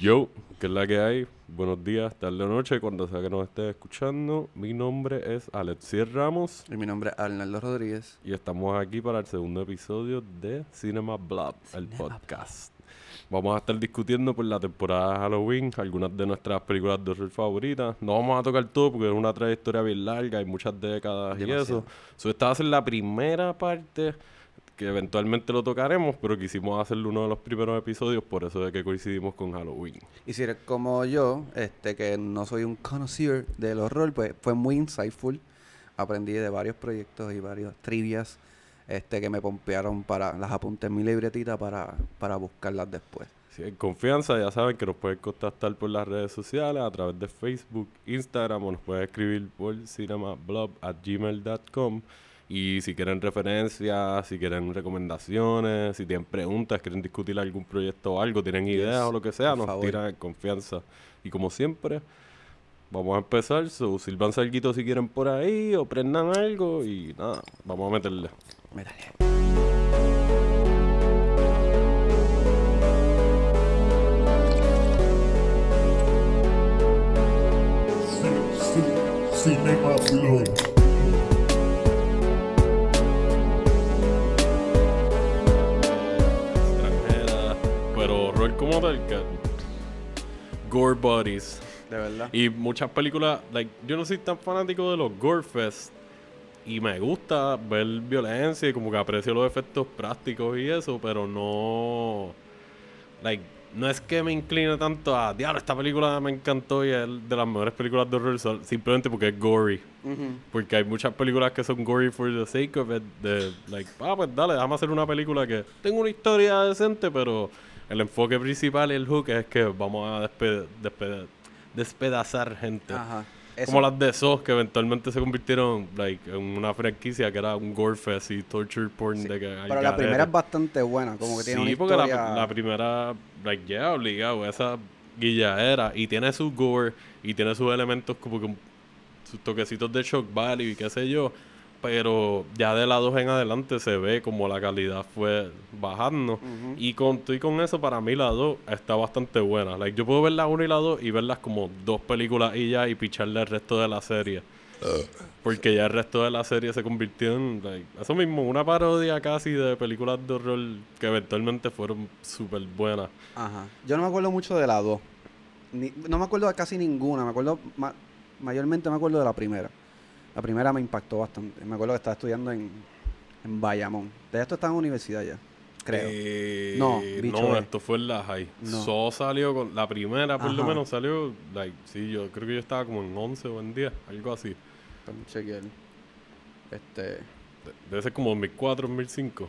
Yo, que es la que hay, buenos días, tarde o noche, cuando sea que nos estés escuchando. Mi nombre es Alexier Ramos Y mi nombre es Arnaldo Rodríguez. y estamos aquí para el segundo episodio de Cinema Blob, el podcast. Vamos a estar discutiendo por la temporada de Halloween algunas de nuestras películas de horror favoritas. No vamos a tocar todo porque es una trayectoria bien larga, hay muchas décadas y eso. So, esta va a ser la primera parte que eventualmente lo tocaremos, pero quisimos hacerlo uno de los primeros episodios por eso de que coincidimos con Halloween. Y si eres como yo, este que no soy un connoisseur del horror, pues fue muy insightful. Aprendí de varios proyectos y varios trivias este que me pompearon para las apunté en mi libretita para, para buscarlas después. Si hay confianza, ya saben que nos pueden contactar por las redes sociales, a través de Facebook, Instagram, o nos pueden escribir por cinemablob.gmail.com. Y si quieren referencias, si quieren recomendaciones, si tienen preguntas, quieren discutir algún proyecto o algo, tienen ideas o lo que sea, por nos favor. tiran en confianza. Y como siempre, vamos a empezar. So, sirvanse algo si quieren por ahí, o prendan algo y nada, vamos a meterle. Métale. Cinema Blog. Horror como tal, que gore bodies. De verdad. Y muchas películas, like, yo no soy tan fanático de los gore fest. Y me gusta ver violencia y como que aprecio los efectos prácticos y eso, pero no. Like, no es que me incline tanto a. Diablo, esta película me encantó y es de las mejores películas de horror, simplemente porque es gory. Porque hay muchas películas que son gory for the sake of it. De, like, ah, pues dale, déjame hacer una película que tengo una historia decente, pero el enfoque principal y el hook es que vamos a despe- despe- despedazar gente. Ajá. Eso- Como las de SOS, que eventualmente se convirtieron like, en una franquicia que era un gore fest y torture porn de que Pero la primera es bastante buena, como que tiene Sí, una porque la, historia... la primera, like, yeah, obligado, esa guillaera. Y tiene su gore y tiene sus elementos como que sus toquecitos de shock value y qué sé yo. Pero ya de la 2 en adelante se ve como la calidad fue bajando. Y con, y con eso, para mí la 2 está bastante buena. Like, yo puedo ver la 1 y la 2 y verlas como dos películas y ya y picharle el resto de la serie. Porque ya el resto de la serie se convirtió en like, eso mismo, una parodia casi de películas de horror que eventualmente fueron súper buenas. Ajá. Yo no me acuerdo mucho de la 2. Ni- no me acuerdo de casi ninguna. Me acuerdo, ma- mayormente me acuerdo de la primera. La primera me impactó bastante. Me acuerdo que estaba estudiando en, en Bayamón. De esto estaba en universidad ya, creo. Eh, No, bicho, no, eh. esto fue en la high. No. So salió con la primera, por lo menos salió, like, sí, yo creo que yo estaba como en 11 o en 10, algo así. Chequear. Este, De- Debe ser como 2004, 2005.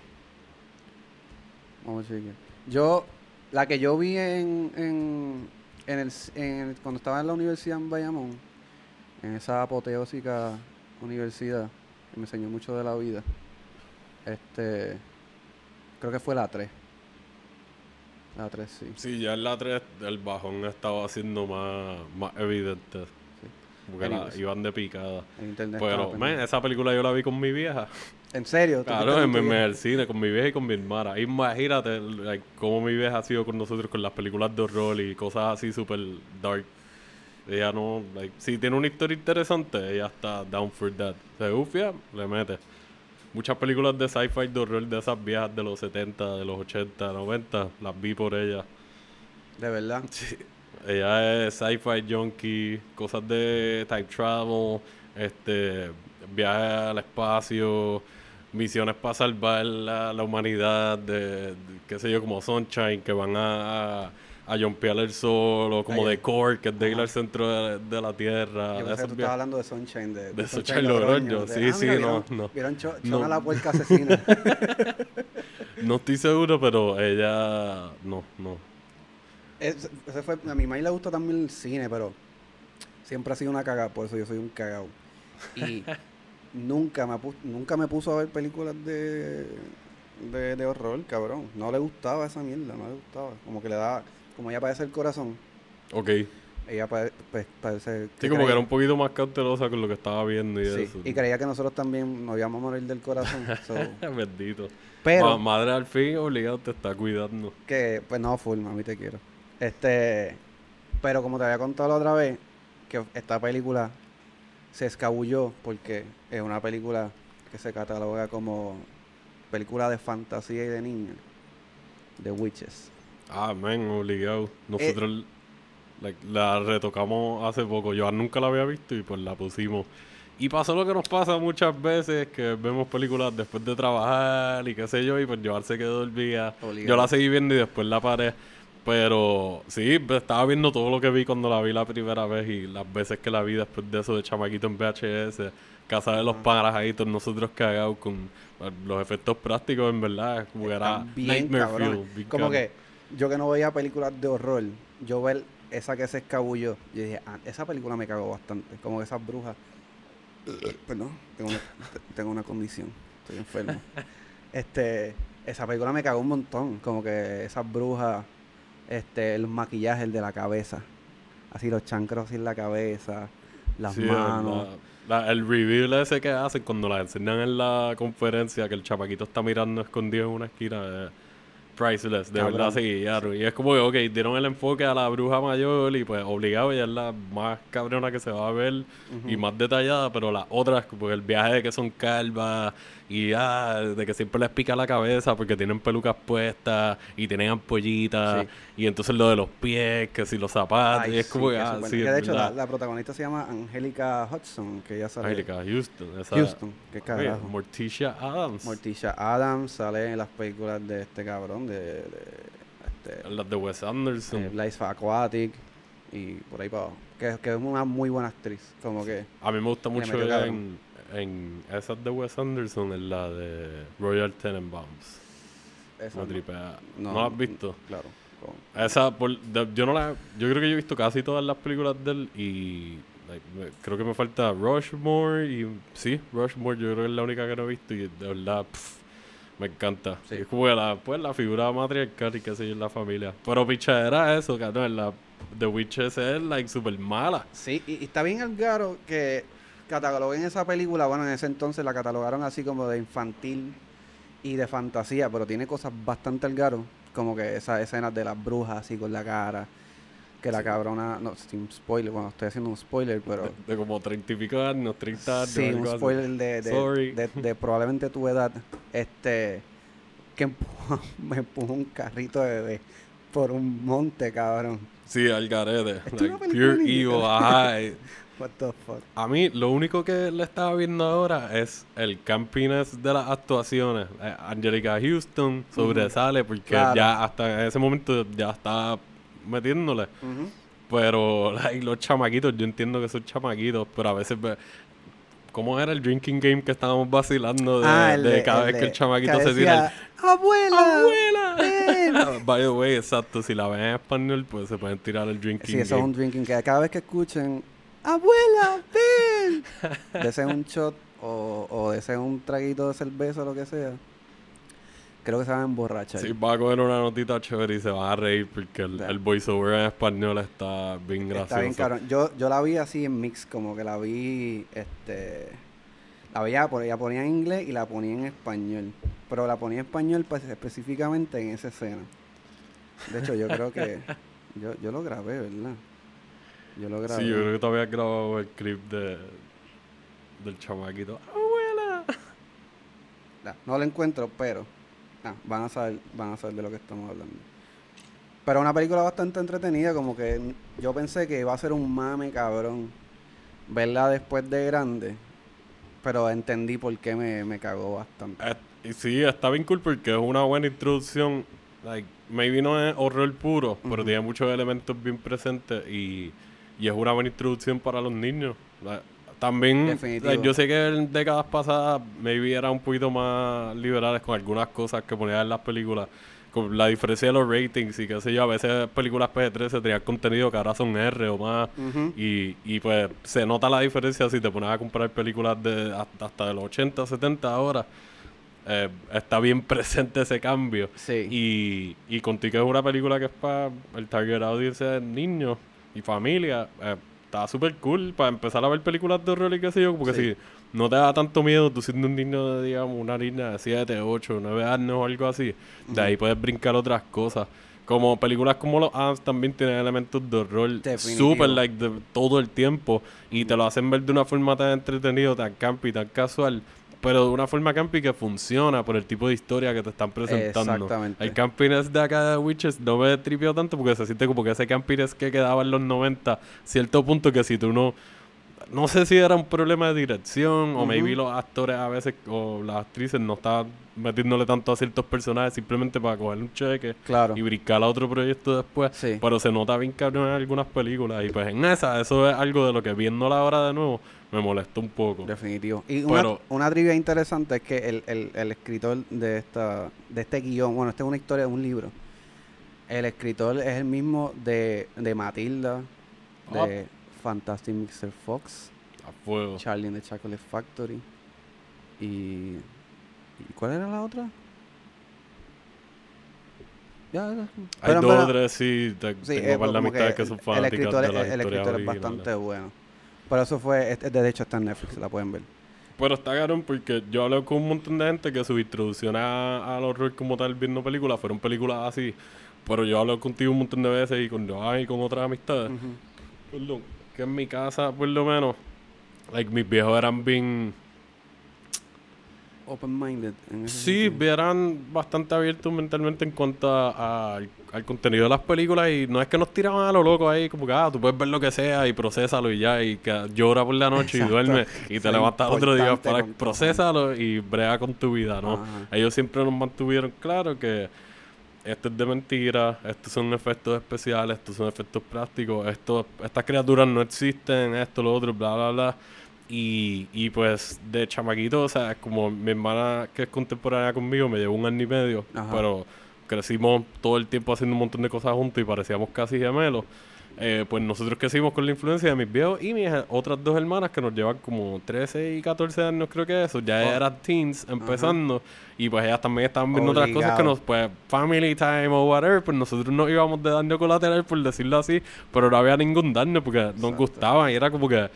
vamos a chequear. Yo, la que yo vi en, en, en el, en el- cuando estaba en la universidad en Bayamón, en esa apoteósica universidad, que me enseñó mucho de la vida, este, creo que fue la 3. La 3, sí. Sí, ya en la 3 el bajón estaba siendo más, más evidente. Porque la- iban de picada. En internet. Pero, man, esa película yo la vi con mi vieja. ¿En serio? ¿Tú Claro, en, el cine, con mi vieja y con mi hermana. Imagínate like, cómo mi vieja ha sido con nosotros con las películas de horror y cosas así súper dark. Ella no, like, si tiene una historia interesante, ella está down for that. Se ufia, le mete. Muchas películas de sci-fi de horror de esas viejas de los 70, de los 80, 90, las vi por ella. De verdad. Ella es sci-fi junkie, cosas de time travel, este, viaje al espacio, misiones para salvar la, la humanidad, de, de, qué sé yo, como Sunshine, que van a, a, a jumpear el sol, o como Ay, de Core, que es de ir al centro de, de la Tierra. Yo de pensé que tú estabas hablando de Sunshine. De, De Sunshine Logroño, de, sí, ah, sí, no, vieron- no. Vieron Cho- No. La puerca asesina. No estoy seguro, pero ella... No, no. Es- ese fue, a mi mamá le gusta también el cine, pero siempre ha sido una cagada, por eso yo soy un cagado. Y nunca me, nunca me puso a ver películas de, de, de horror, cabrón. No le gustaba esa mierda, no le gustaba. Como que le daba, como ella parece el corazón, Ok. ella pare- pues, parece... Sí, como que era un poquito más cautelosa con lo que estaba viendo y Sí, eso. y creía que nosotros también nos íbamos a morir del corazón. so, Bendito. pero Ma- madre al fin obligado te está cuidando. que, pues no, full, mami, te quiero. Este, pero como te había contado la otra vez, que esta película se escabulló porque es una película que se cataloga como película de fantasía y de niños, de Witches. Ah, men, obligado. Nosotros like, la retocamos hace poco. Yo nunca la había visto y pues la pusimos. Y pasó lo que nos pasa muchas veces, que vemos películas después de trabajar y qué sé yo, y pues Joan se quedó dormida. Yo la seguí viendo y después la paré. Pero sí, pues, estaba viendo todo lo que vi cuando la vi la primera vez y las veces que la vi después de eso de chamaquito en VHS, Casa de los Parajaditos, nosotros cagados con eh, los efectos prácticos, en verdad, como era Nightmare. Fuel. Como que yo que no veía películas de horror, yo ver esa que se escabulló, yo dije, ah, esa película me cagó bastante. Como que esas brujas. Perdón, tengo una, tengo una condición, estoy enfermo. este, esa película me cagó un montón. Como que esas brujas, este, el maquillaje el de la cabeza. Así los chancros en la cabeza, las Sí, manos. la- la- el reveal ese que hacen cuando la enseñan en la conferencia, que el chamaquito está mirando escondido en una esquina, eh, priceless, de Cabrón. verdad se guiaron. Y es como que, ok, dieron el enfoque a la bruja mayor y pues obligado ella es la más cabrona que se va a ver y más detallada, pero las otras, porque el viaje de que son calvas y ah, de que siempre les pica la cabeza porque tienen pelucas puestas y tienen ampollitas Sí. y entonces lo de los pies, que si los zapatos, Ay, y es sí, como que, ah, sí, que de hecho la, protagonista se llama Angélica Hudson, que ella sale. Angelica Houston. Esa, Houston, qué Oye, carajo. Morticia Adams. Morticia Adams sale en las películas de este cabrón, de, de este, las de Wes Anderson. eh, Life Aquatic y por ahí para abajo. Que, que es una muy buena actriz, como que... A mí me gusta mucho en, en esas de Wes Anderson, en la de Royal Tenenbaums. esa no- tripea. no- ¿No, has visto? Claro. con- Esa, por- de- yo no la... Yo creo que yo he visto casi todas las películas de él y... like, me- creo que me falta Rushmore y... Sí, Rushmore yo creo que es la única que no he visto y de verdad... pff, me encanta. Sí. Es como que la, pues, la figura matriarcal y qué sé yo en la familia. Pero pichadera eso, cabrón. La The Witches es, like, súper mala. Sí, y, y está bien el garo que cataloguen esa película, bueno, en ese entonces la catalogaron así como de infantil y de fantasía, pero tiene cosas bastante al garo, como que esas escenas de las brujas así con la cara, que la cabrona, no, sin spoiler, bueno, estoy haciendo un spoiler, pero... De, de como treinta y pico años, 30 años. Sí, un así. spoiler de, de, Sorry. de- de probablemente tu edad, este, que me empujó un carrito de por un monte, cabrón. Sí, al garete. like, pure evil, ajá. What the fuck. A mí, lo único que le estaba viendo ahora es el campiness de las actuaciones. Eh, Angelica Houston sobresale porque Claro. ya hasta en ese momento ya estaba metiéndole. Pero like, los chamaquitos, yo entiendo que son chamaquitos, pero a veces... ve- ¿Cómo era el drinking game que estábamos vacilando de, Ah, el de de- cada vez que el chamaquito que se tira el, ¡Abuela! ¡Abuela! ven". Ah, By the way, exacto. Si la ven en español, pues se pueden tirar el drinking Sí, eso es game. un drinking que cada vez que escuchen ¡Abuela, ven! Deseen un shot o, o deseen un traguito de cerveza o lo que sea. Creo que se van a emborrachar. Sí, va a coger una notita chévere y se van a reír porque el, voiceover en español está bien gracioso. Está bien cabrón. Yo, yo la vi así en mix, como que la vi, este... La veía, ella ponía en inglés y la ponía en español. Pero la ponía en español pues, específicamente en esa escena. De hecho, yo creo que... Yo, yo lo grabé, ¿verdad? Yo lo grabé. Sí, yo creo que todavía has grabado el clip de, del chamaquito. ¡Abuela! Nah, no lo encuentro, pero ah, van a saber, van a saber de lo que estamos hablando. Pero una película bastante entretenida, como que yo pensé que iba a ser un mame cabrón verla después de grande, pero entendí por qué me, me cagó bastante. Eh, y sí, está bien cool porque es una buena introducción. Like, maybe no es horror puro, pero tiene muchos elementos bien presentes y, y es una buena introducción para los niños. También, yo sé que en décadas pasadas maybe era un poquito más liberales con algunas cosas que ponían en las películas. Con la diferencia de los ratings y qué sé yo, a veces películas PG-13 tenían contenido que ahora son R o más. Y, y pues se nota la diferencia si te pones a comprar películas de hasta, hasta de los 80, 70 ahora. Eh, está bien presente ese cambio. Sí. Y, y contigo es una película que es para el target audience de niños y familia. eh, está súper cool para empezar a ver películas de horror y qué sé yo. Porque Sí. si no te da tanto miedo tú siendo un niño de, digamos, una niña de 7, 8, 9 años o algo así, de ahí puedes brincar otras cosas. Como películas como los Ants también tienen elementos de horror super like de todo el tiempo y te lo hacen ver de una forma tan entretenido, tan campy, tan casual, pero de una forma campy que funciona por el tipo de historia que te están presentando. Exactamente. El campiness de acá de Witches no me tripió tanto porque se siente como que ese campiness que quedaba en los 90, cierto punto que si tú no no sé si era un problema de dirección o maybe los actores a veces o las actrices no estaban metiéndole tanto a ciertos personajes simplemente para coger un cheque Claro. y brincar a otro proyecto después. Sí. Pero se nota bien cabrón en algunas películas y pues en esa, eso es algo de lo que viéndola ahora de nuevo me molesta un poco. Definitivo. Y una, Pero- una trivia interesante es que el, el, el escritor de esta de este guion, bueno, esta es una historia de un libro. El escritor es el mismo de, de Matilda, de Fantastic Mr. Fox, A fuego. Charlie and the Chocolate Factory y, ¿y ¿cuál era la otra? Ya, ya. Hay Pero en dos o tres, sí, te- Sí, tengo eh, como amistades que que son el fanáticas escritor, de las el historias escritor es bastante bueno. Pero eso fue, este- de hecho está en Netflix, la pueden ver. Pero está cabrón porque yo hablo con un montón de gente que su introducción a- al horror como tal viendo películas fueron películas así. Pero yo hablo contigo un montón de veces y con Joan y con otras amistades. Perdón, que en mi casa, por lo menos, like, mis viejos eran bien... Open-minded. Sí, sentido. eran bastante abiertos mentalmente en cuanto a- a- al, contenido de las películas y no es que nos tiraban a lo loco ahí, como que, ah, tú puedes ver lo que sea y procésalo y ya, y que llora por la noche Exacto. y duerme y te Sí, levantas otro día para procésalo y brega con tu vida, ¿no? Ajá. Ellos siempre nos mantuvieron claro que esto es de mentira, estos son efectos especiales, estos son efectos prácticos, esto, estas criaturas no existen, esto, lo otro, bla, bla, bla. Y, y pues de chamaquito, o sea, como mi hermana que es contemporánea conmigo me llevó un año y medio, Ajá. pero crecimos todo el tiempo haciendo un montón de cosas juntos y parecíamos casi gemelos. Eh, pues nosotros crecimos con la influencia de mis viejos y mis otras dos hermanas que nos llevan como 13 y 14 años, creo que eso. Ya Oh. eran teens empezando y pues ellas también estaban viendo otras cosas que Obligado. nos, pues, family time o whatever, pues nosotros no íbamos de daño colateral, por decirlo así, pero no había ningún daño porque nos Exacto. gustaba y era como que.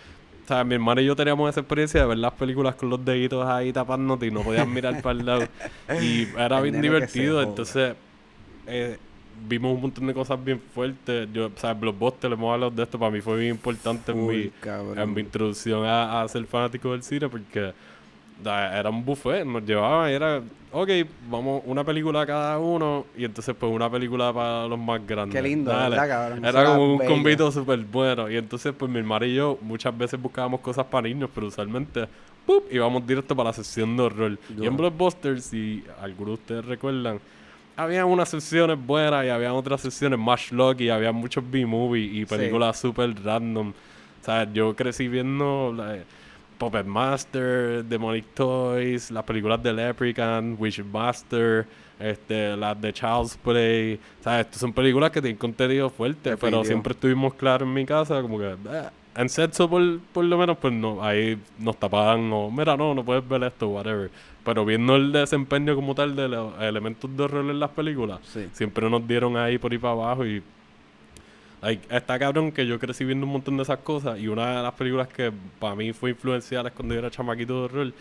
O sea, mi hermana y yo teníamos esa experiencia de ver las películas con los deditos ahí tapándote y no podías mirar para el lado. Y era bien divertido. Entonces, eh, vimos un montón de cosas bien fuertes. Yo, o sea, Blockbuster, le hemos hablado de esto, para mí fue bien importante en Full, mi, en mi introducción a, a ser fanático del cine porque era un buffet, nos llevaban y era, ok, vamos, una película cada uno y entonces pues una película para los más grandes. Qué lindo, Dale. ¿verdad, cabrón? Era como un convito súper bueno y entonces pues mi hermana y yo muchas veces buscábamos cosas para niños, pero usualmente ¡pup! íbamos directo para la sección de horror. Y en Duro. Blockbuster, si algunos de ustedes recuerdan, había unas secciones buenas y había otras secciones más schlock y había muchos B-movies y películas súper random. O sea, yo crecí viendo la- Puppet Master, Demonic Toys, las películas de Leprechaun, Wishmaster, este, las de Child's Play. Sea, estas son películas que tienen contenido fuerte, pero siempre estuvimos claros en mi casa, como que... "Eh". En sexo, por, por lo menos, pues no, ahí nos tapaban, o mira, no, no puedes ver esto, whatever. Pero viendo el desempeño como tal de los elementos de horror en las películas, Sí. siempre nos dieron ahí por ahí para abajo y like, está cabrón que yo crecí viendo un montón de esas cosas y una de las películas que para mí fue influencial cuando yo era chamaquito de horror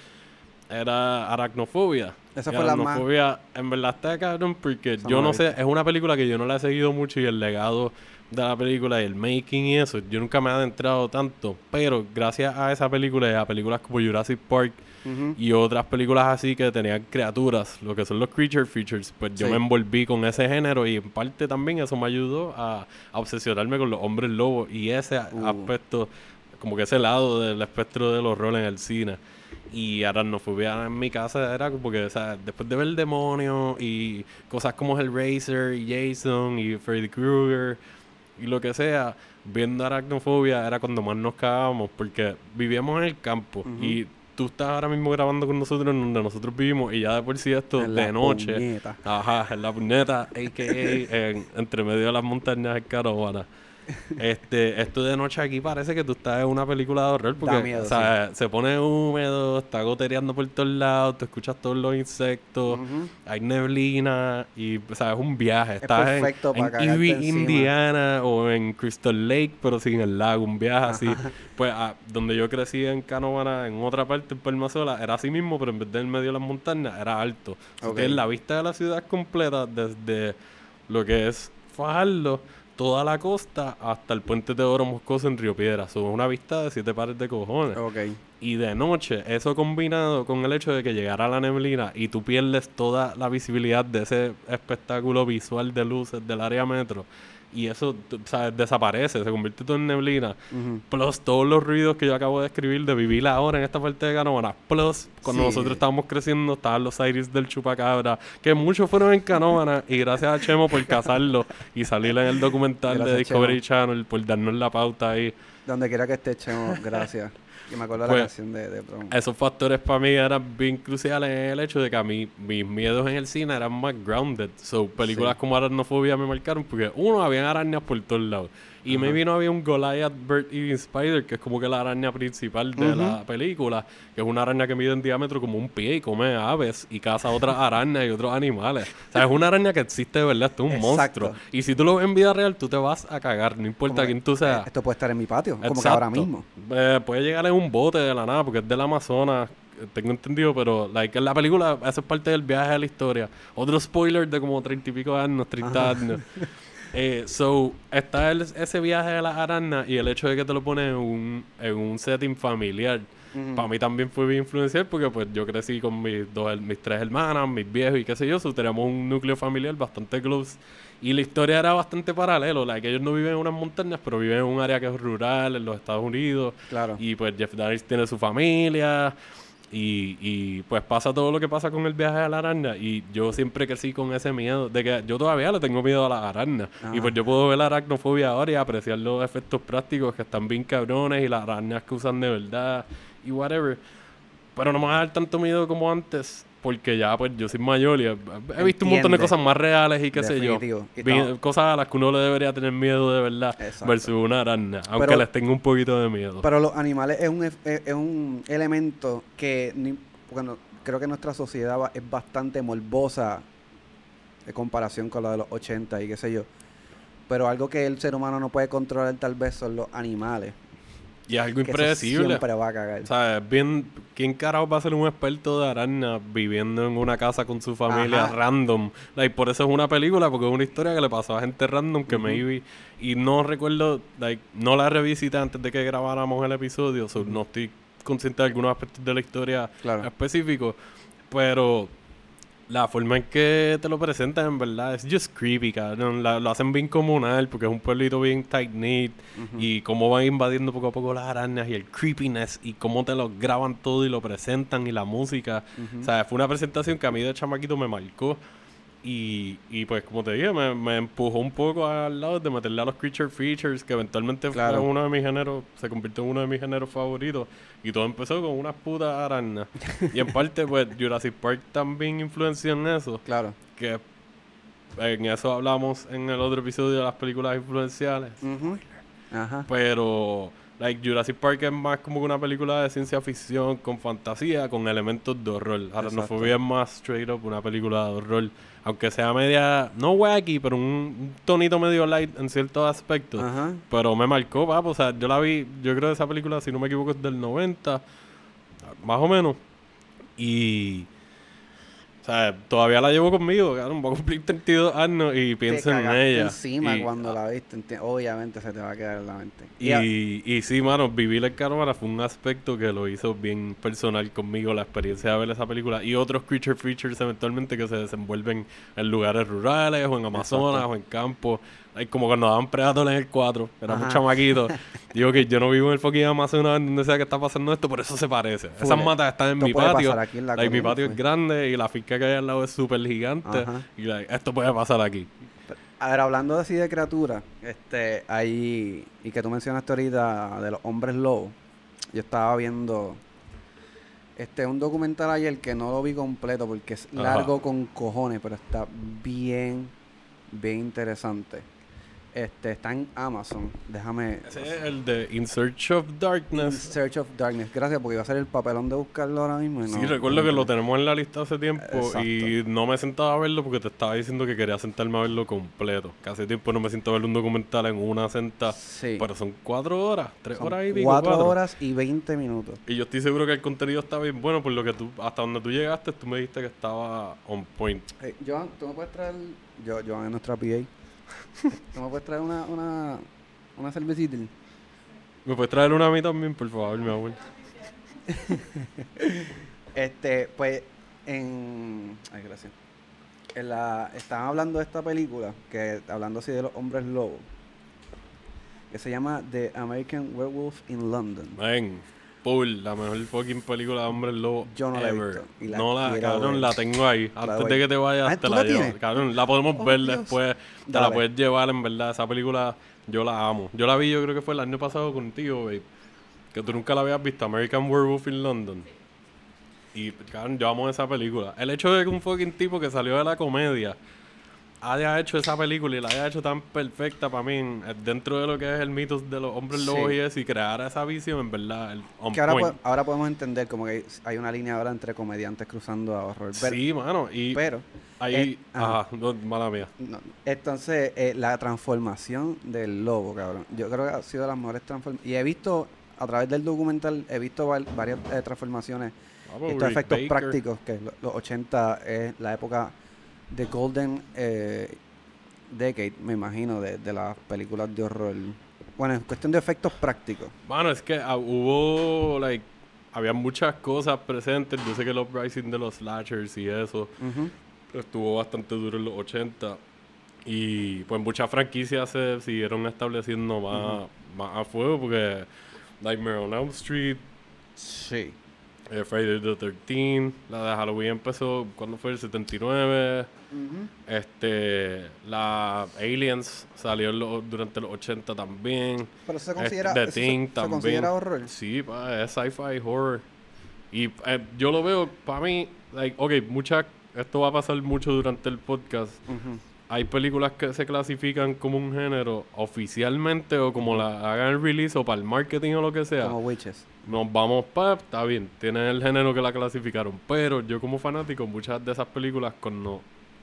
era Aracnofobia. Esa Y fue la más- Aracnofobia en verdad está cabrón porque Esa yo no sé, es una película que yo no la he seguido mucho y el legado de la película y el making y eso, yo nunca me he adentrado tanto, pero gracias a esa película y a películas como Jurassic Park Y otras películas así que tenían criaturas, lo que son los creature features, pues yo me envolví con ese género y en parte también eso me ayudó a, a obsesionarme con los hombres lobos y ese Uh. aspecto, como que ese lado del espectro del horror en el cine. Y aracnofobia en mi casa era como que, o sea, después de ver el demonio y cosas como Hellraiser y Jason y Freddy Krueger y lo que sea, viendo aracnofobia era cuando más nos cagábamos porque vivíamos en el campo y tú estás ahora mismo grabando con nosotros en donde nosotros vivimos y ya de por sí esto En de la noche, puñeta. ajá, en la puñeta, a.k.a. en, entre medio de las montañas de Caravana. Este, esto de noche aquí parece que tú estás en una película de horror porque miedo, o sea, se pone húmedo, está gotereando por todos lados, tú escuchas todos los insectos, hay neblina y o sea, es un viaje. Es Estás perfecto en, para en. Indiana o en Crystal Lake, pero sin el lago, un viaje así. Pues ah, donde yo crecí en Canóvana, en otra parte, en Palmasola, era así mismo, pero en vez de en medio de las montañas, era alto. O sea, Ok. tienes la vista de la ciudad completa desde lo que es fajarlo toda la costa hasta el puente de Oro Moscoso en Río Piedras. Eso es una vista de siete pares de cojones. Ok. Y de noche, eso combinado con el hecho de que llegara la neblina y tú pierdes toda la visibilidad de ese espectáculo visual de luces del área metro. Y eso, sabes, desaparece, se convierte todo en neblina. Plus todos los ruidos que yo acabo de escribir de vivir ahora en esta parte de Canóvana. Plus, cuando Sí. nosotros estábamos creciendo, estaban los aires del chupacabra, que muchos fueron en Canóvana. y gracias a Chemo por cazarlo y salir en el documental Gracias, de Discovery Channel, por darnos la pauta ahí. Donde quiera que esté, Chemo, gracias. Y me acuerdo Pues, la canción de, de. Esos factores para mí eran bien cruciales en el hecho de que a mí mis miedos en el cine eran más grounded. So, películas Sí. como Aracnofobia me marcaron porque, uno, había arañas por todos lados. Y me vino había un Goliath Bird Eating Spider, que es como que la araña principal de la película, que es una araña que mide en diámetro como un pie y come aves y caza otras arañas y otros animales. O sea, es una araña que existe de verdad, esto es un Exacto. monstruo. Y si tú lo ves en vida real, tú te vas a cagar, no importa Como quién tú seas. eh, Esto puede estar en mi patio, como que ahora mismo. Eh, puede llegar en un bote de la nada porque es del Amazonas. Tengo entendido, pero like, la película es parte del viaje de la historia. Otro spoiler de como treinta y pico años, 30 años. Eh, so, está el- ese viaje de las arañas y el hecho de que te lo ponen en un, en un setting familiar. Para mí también fue bien influencial porque pues yo crecí con mis dos, mis tres hermanas, mis viejos y qué sé yo, so, teníamos un núcleo familiar bastante close. Y la historia era bastante paralelo, like, ellos no viven en unas montañas, pero viven en un área que es rural, en los Estados Unidos. Claro. Y pues Jeff Daniels tiene su familia. Y, y pues pasa todo lo que pasa con el viaje a la araña. Y yo siempre crecí con ese miedo. De que yo todavía le tengo miedo a las arañas. Y pues yo puedo ver la aracnofobia ahora y apreciar los efectos prácticos que están bien cabrones. Y las arañas que usan de verdad. Y whatever. Pero no me va a dar tanto miedo como antes. Porque ya pues yo soy mayor y he, he visto un montón de cosas más reales y qué sé yo. Bien- cosas a las que uno le debería tener miedo de verdad. Exacto. Versus una araña. Aunque Pero- les tenga un poquito de miedo. Pero los animales es un, ef- es, es un elemento que ni- bueno, creo que nuestra sociedad va- es bastante morbosa en comparación con la de los 80 y qué sé yo. Pero algo que el ser humano no puede controlar tal vez son los animales. Y es algo impredecible. siempre va a cagar. O sea, es bien. ¿Quién carajo va a ser un experto de araña viviendo en una casa con su familia Ajá. random? Like, por eso es una película, porque es una historia que le pasó a gente random que maybe. Y no recuerdo, like, no la revisité antes de que grabáramos el episodio, so no estoy consciente de algunos aspectos de la historia Claro. específicos. Pero la forma en que te lo presentan, en verdad, es just creepy, cabrón. La- lo hacen bien comunal porque es un pueblito bien tight-knit. Y cómo van invadiendo poco a poco las arañas y el creepiness y cómo te lo graban todo y lo presentan y la música. O sea, fue una presentación que a mí de chamaquito me marcó. Y, y pues, como te dije, me, me empujó un poco al lado de meterle a los creature features, que eventualmente Claro. fue uno de mis géneros, se convirtió en uno de mis géneros favoritos. Y todo empezó con unas putas arañas. y en parte, pues, Jurassic Park también influenció en eso. Claro. Que en eso hablamos en el otro episodio de las películas influenciales. Ajá. Pero, like, Jurassic Park es más como una película de ciencia ficción con fantasía, con elementos de horror. Aracnofobia es más straight up una película de horror. Aunque sea media, no wacky, pero un, tonito medio light en ciertos aspectos. Ajá. Pero me marcó, papo. O sea, yo la vi, yo creo que esa película, si no me equivoco, es del 90, más o menos. Y. O sea, todavía la llevo conmigo, cabrón. Voy a cumplir 32 años y pienso te en ella. encima Y- cuando la viste. Obviamente se te va a quedar en la mente. y, y sí, mano, vivir el Caravana fue un aspecto que lo hizo bien personal conmigo, la experiencia de ver esa película. Y otros creature features eventualmente que se desenvuelven en lugares rurales o en Amazonas Exacto. o en campos. Como cuando daban Predator en el 4, era un Ajá. chamaquito. Digo que yo no vivo en el fucking Amazonas donde sea que está pasando esto, pero eso se parece. Esas matas están en Esto mi patio. aquí en la Like, mi patio es grande y la finca que hay al lado es súper gigante. Ajá. Y like, esto puede pasar aquí. A ver, hablando así de criaturas, este, ahí, y que tú mencionaste ahorita de los hombres lobos, yo estaba viendo este un documental ayer que no lo vi completo porque es Ajá. largo con cojones, pero está bien, bien interesante. Este, está en Amazon. Déjame. Ese es el de In Search of In Darkness. Search of Darkness. Gracias, porque iba a ser el papelón de buscarlo ahora mismo. y Sí, no- recuerdo no que lo tenemos en la lista hace tiempo y no me sentaba a verlo porque te estaba diciendo que quería sentarme a verlo completo. Que hace tiempo no me siento a ver un documental en una senta. Sí. Pero son cuatro horas, tres Son horas y pico. cuatro, cuatro. horas y 20 minutos. Y yo estoy seguro que el contenido está bien bueno por lo que tú, hasta donde tú llegaste, tú me dijiste que estaba on point. Eh, Joan, ¿tú me puedes traer? Yo, Joan es nuestra PA. ¿Tú me puedes traer una, una, una cervecita? ¿Me puedes traer una a mí también, por favor, mi amor? Este, pues, en... Ay, gracias. En la, estaban hablando de esta película, que hablando así de los hombres lobos, que se llama The American Werewolf in London. Ven, Paul, la mejor fucking película de hombres lobo Yo no la he ever. visto, y la no la, cabrón, ver. la tengo ahí. Antes de que te vayas, Ah, te ¿tú la, la llevo. Cabrón, la podemos Oh, ver Dios. después. Te la puedes llevar, en verdad. Esa película, yo la amo. Yo la vi, yo creo que fue el año pasado contigo, babe. Que tú nunca la habías visto, American Werewolf in London. Y, cabrón, yo amo esa película. El hecho de que un fucking tipo que salió de la comedia haya hecho esa película y la haya hecho tan perfecta para mí en- dentro de lo que es el mito de los hombres lobos Sí. y eso y crear esa visión en verdad el on Que ahora, point. po- ahora podemos entender como que hay una línea ahora entre comediantes cruzando a horror. Pero, sí mano y pero ahí eh, ajá. ajá, no, mala mía no, entonces, eh, la transformación del lobo, cabrón. Yo creo que ha sido de las mejores transformaciones. Y he visto, a través del documental, he visto varias eh, transformaciones Vamos, estos Rick efectos Baker. prácticos, que lo- los 80 es la época de Golden eh, Decade, me imagino, de, de las películas de horror. Bueno, en cuestión de efectos prácticos. Mano, es que ah, hubo like había muchas cosas presentes yo sé que el uprising de los slashers y eso estuvo bastante duro en los 80 y pues muchas franquicias se siguieron estableciendo más, más a fuego porque Nightmare on Elm Street Sí. eh, Friday the 13 la de Halloween empezó cuando fue el 79 este la Aliens salió los- durante los 80 también Pero eso se Este, considera, The eso se- Thing se, también. considera horror. Sí, pa, es sci-fi horror. Y eh, yo lo veo, para mí, like, ok, mucha, esto va a pasar mucho durante el podcast. Ujú. Hay películas que se clasifican como un género oficialmente o como la hagan el release o para el marketing o lo que sea. Como witches. Nos vamos para, está bien, tiene el género que la clasificaron. Pero yo como fanático, muchas de esas películas cuando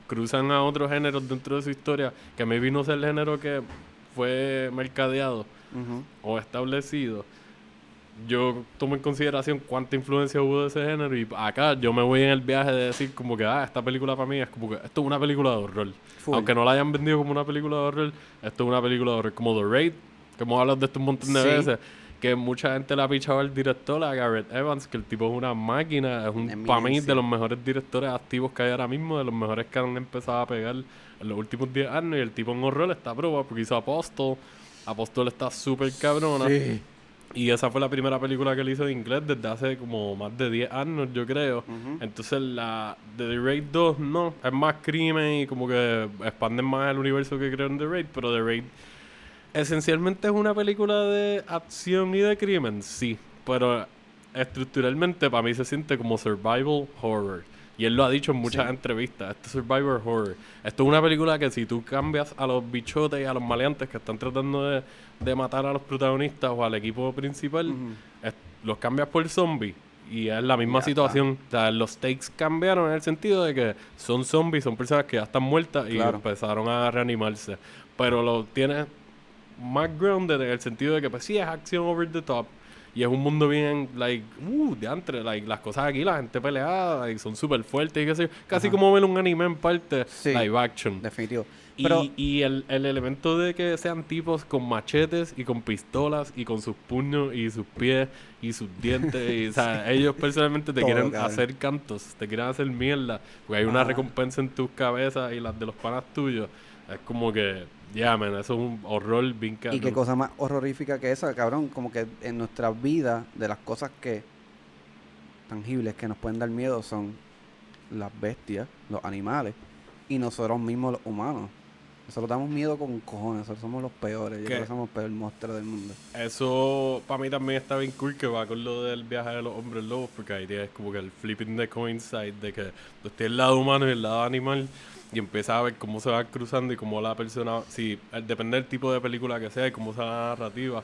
cruzan a otros géneros dentro de su historia, que me vino a ser el género que fue mercadeado Ujú. o establecido, yo tomo en consideración cuánta influencia hubo de ese género y acá yo me voy en el viaje de decir como que, ah, esta película para mí es como que esto es una película de horror. Full. Aunque no la hayan vendido como una película de horror, esto es una película de horror como The Raid, que hemos hablado de esto un montón de Sí. veces, que mucha gente le ha pichado al director, a Garrett Evans, que el tipo es una máquina, es un, para mí de los mejores directores activos que hay ahora mismo, de los mejores que han empezado a pegar en los últimos 10 años, y el tipo en horror está a prueba porque hizo Apostle, Apostle está súper cabrona. Sí. Y esa fue la primera película que él hizo de inglés desde hace como más de 10 años, yo creo. Entonces la de The Raid 2 no, es más crimen y como que expanden más el universo que crearon The Raid, pero The Raid esencialmente es una película de acción y de crimen, sí, pero estructuralmente para mí se siente como survival horror. Y él lo ha dicho en muchas Sí. entrevistas, esto es survival horror. Esto es una película que si tú cambias a los bichotes y a los maleantes que están tratando de, de matar a los protagonistas o al equipo principal, es- los cambias por zombies. Y es la misma Ya situación. O sea, los stakes cambiaron en el sentido de que son zombies, son personas que ya están muertas y empezaron a reanimarse. Pero lo tienes más grounded en el sentido de que, pues sí, es acción over the top. Y es un mundo bien, like, uh, de entre, like, las cosas aquí, la gente peleada, like, son súper fuertes y qué sé yo. Casi Ajá. como ver un anime en parte, Sí. live action. Definitivo. Y, Pero, y el, el elemento de que sean tipos con machetes y con pistolas y con sus puños y sus pies y sus dientes. y, o sea, ellos personalmente te Todo, quieren cabrón. hacer cantos, te quieren hacer mierda. Porque hay una Ajá. recompensa en tus cabezas y las de los panas tuyos. Es como que, ya, man, eso es un horror bien y cabrón. qué cosa más horrorífica que esa, cabrón. Como que en nuestra vida, de las cosas que tangibles que nos pueden dar miedo son las bestias, los animales y nosotros mismos los humanos. Nosotros damos miedo con cojones, nosotros somos los peores. Yo ¿Qué? creo que somos el peor monstruo del mundo. Eso para mí también está bien cool que va con lo del viaje de los hombres lobos, porque ahí tienes como que el flipping the coin side de que tú estés el lado humano y el lado animal y empiezas a ver cómo se va cruzando y cómo la persona, si eh, depende del tipo de película que sea y cómo sea la narrativa.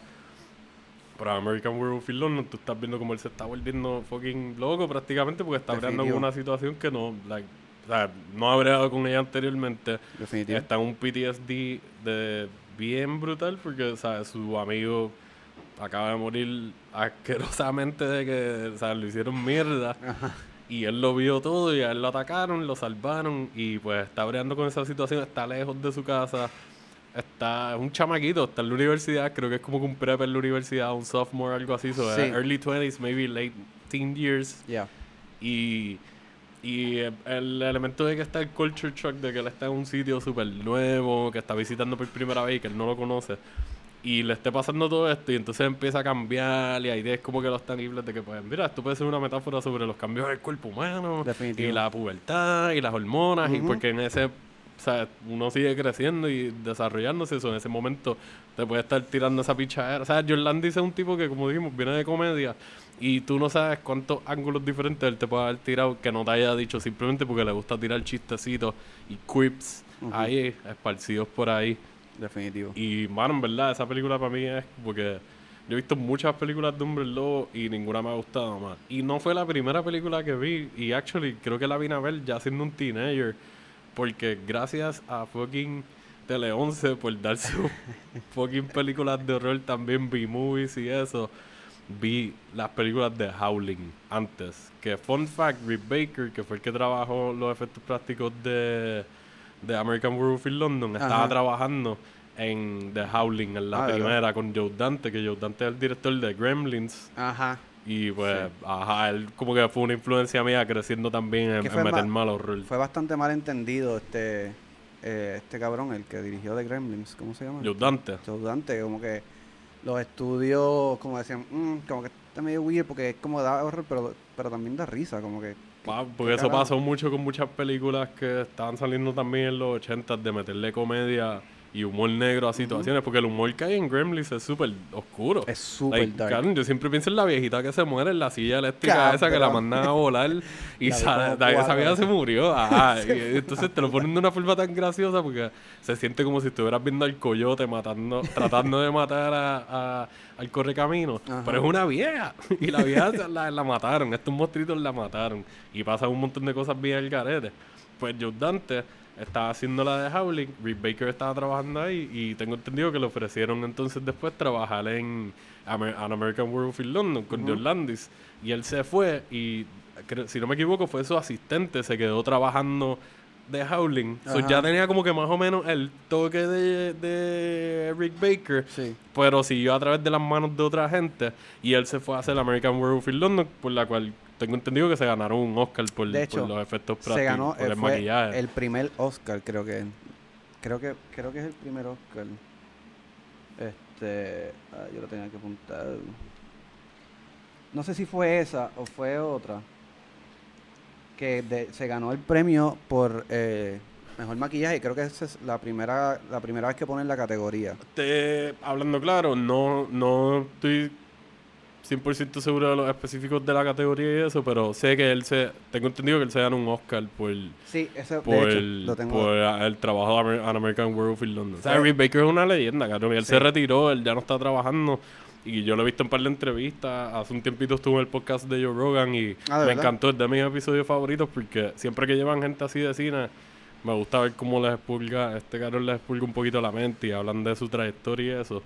Para American Werewolf in London, tú estás viendo cómo él se está volviendo fucking loco prácticamente porque está creando con una situación que no, like, o sea, no ha bregado con ella anteriormente. Definitivo. Está en un PTSD de bien brutal porque o sea, su amigo acaba de morir asquerosamente de que o sea, lo hicieron mierda. Ajá. Y él lo vio todo y a él lo atacaron, lo salvaron y pues está breando con esa situación, está lejos de su casa. está, es un chamaquito, está en la universidad, creo que es como que un prep en la universidad, un sophomore, algo así, so, Sí. early 20s, maybe late teen years. Ya. Y, y el, el elemento de que está el culture shock, de que él está en un sitio súper nuevo, que está visitando por primera vez y que él no lo conoce. Y le esté pasando todo esto y entonces empieza a cambiar y hay ideas como que los tangibles de que pues mira, esto puede ser una metáfora sobre los cambios del cuerpo humano Definitivo. y la pubertad y las hormonas y porque en ese o sea, uno sigue creciendo y desarrollándose eso en ese momento te puede estar tirando esa pichadera. O sea, John Landis es un tipo que como dijimos viene de comedia y tú no sabes cuántos ángulos diferentes él te puede haber tirado que no te haya dicho simplemente porque le gusta tirar chistecitos y quips ahí esparcidos por ahí. Definitivo. Y, mano, en verdad, esa película para mí es porque yo he visto muchas películas de Hombre Lobo y ninguna me ha gustado más. Y no fue la primera película que vi. Y, actually, creo que la vine a ver ya siendo un teenager. Porque gracias a fucking Tele 11 por dar sus fucking películas de horror, también vi movies y eso. Vi las películas de Howling antes. Que, fun fact, Rick Baker, que fue el que trabajó los efectos prácticos de, de American Werewolf in London, estaba Ajá. trabajando en The Howling, en la Ah, primera, con Joe Dante, que Joe Dante es el director de Gremlins. Ajá. Y pues, ajá, él como que fue una influencia mía creciendo también en, en meter ma- mal horror. Fue bastante mal entendido este eh, este cabrón, el que dirigió The Gremlins. ¿Cómo se llama? Joe Dante. Joe Dante, como que los estudios, como decían, "Mm, como que está medio weird porque es como da horror, pero, pero también da risa, como que... Pa- porque eso pasó mucho con muchas películas que estaban saliendo también en los 80 de meterle comedia y humor negro a situaciones, porque el humor que hay en Gremlins es súper oscuro. Es súper Like, dark. cabrón, yo siempre pienso en la viejita que se muere en la silla eléctrica esa que la mandan a volar y esa cuatro vieja se murió. Ajá, y entonces te lo ponen de una forma tan graciosa porque se siente como si estuvieras viendo al coyote matando, tratando de matar a, a- al correcamino. Ajá. Pero es una vieja. Y la vieja se- la, la mataron. Estos monstruitos la mataron. Y pasan un montón de cosas bien al garete. Pues Joe Dante estaba haciendo la de Howling. Rick Baker estaba trabajando ahí. Y tengo entendido que le ofrecieron entonces después trabajar en Amer- An American Werewolf in London con John Landis. Y él se fue. Y si no me equivoco, fue su asistente. Se quedó trabajando de Howling. So, ya tenía como que más o menos el toque de, de Rick Baker Sí. pero siguió a través de las manos de otra gente y él se fue a hacer American Werewolf in London por la cual tengo entendido que se ganaron un Oscar por, De por hecho, los efectos prácticos Se ganó, por eh, el fue maquillaje el primer Oscar, creo que. Creo que creo que es el primer Oscar. Este, ah, yo lo tenía que apuntar. No sé si fue esa o fue otra. Que de- se ganó el premio por eh, mejor maquillaje. Creo que esa es la primera la primera vez que ponen la categoría. Te- hablando claro no no estoy 100% seguro de los específicos de la categoría y eso pero sé que él se tengo entendido que él se ganó un Oscar por Sí, eso por, de hecho lo tengo. por el trabajo de An American Werewolf in London. O sea, Fue- Rick Baker es una leyenda, cabrón. Y él Sí. se retiró, él ya no está trabajando. Y yo lo he visto en un par de entrevistas. Hace un tiempito estuvo en el podcast de Joe Rogan y Ah, ¿de me verdad? encantó. Es de mis episodios favoritos porque siempre que llevan gente así de cine, me gusta ver cómo les expulga, este cabrón les expulga un poquito la mente y hablan de su trayectoria y eso.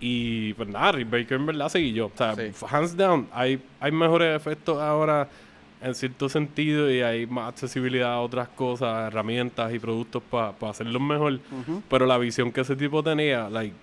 Y pues nada, Rick Baker en verdad seguí yo. O sea, Sí. hands down, hay, hay mejores efectos ahora en cierto sentido y hay más accesibilidad a otras cosas, herramientas y productos para hacerlo mejor. Pero la visión que ese tipo tenía, like,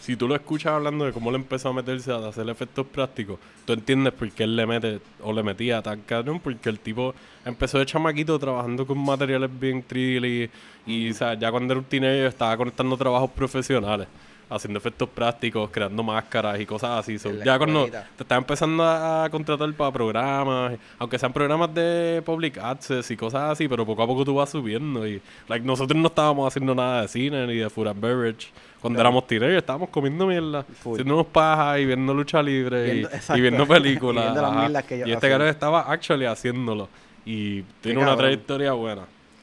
si tú lo escuchas hablando de cómo le empezó a meterse a hacer efectos prácticos, tú entiendes por qué él le mete o le metía tan cabrón, porque el tipo empezó de chamaquito trabajando con materiales bien 3D y, o sea, ya cuando era un teenager estaba conectando trabajos profesionales, haciendo efectos prácticos, creando máscaras y cosas así. So, ya cuando te está empezando a, contratar para programas, aunque sean programas de public access y cosas así, pero poco a poco tú vas subiendo y like nosotros no estábamos haciendo nada de cine ni de food and beverage cuando Claro. éramos teenagers, estábamos comiendo mierda, Full. haciéndonos pajas y viendo lucha libre y- Viendo- y, exacto. viendo películas. Y viendo las ajá. mierdas que ellos y este cabrón estaba actually haciéndolo y tiene una trayectoria buena.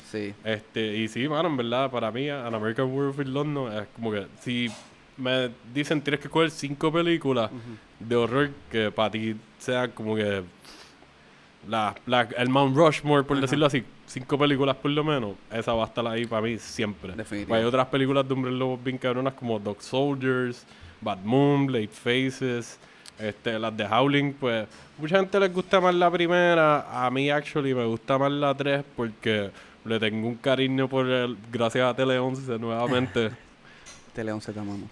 Sí. Este, y sí, mano, en verdad, para mí, An American Werewolf in London es como que si me dicen tienes que coger cinco películas de horror que para ti sean como que la, la- el Mount Rushmore, por Ajá. decirlo así, cinco películas por lo menos, esa va a estar ahí para mí siempre. Definitivo. Hay otras películas de hombres lobos bien cabronas como Dog Soldiers, Bad Moon, Late Faces, este, las de Howling, pues mucha gente les gusta más la primera, a mí actually me gusta más la 3 porque le tengo un cariño por el, gracias a Tele 11 nuevamente. Este León se te amamos.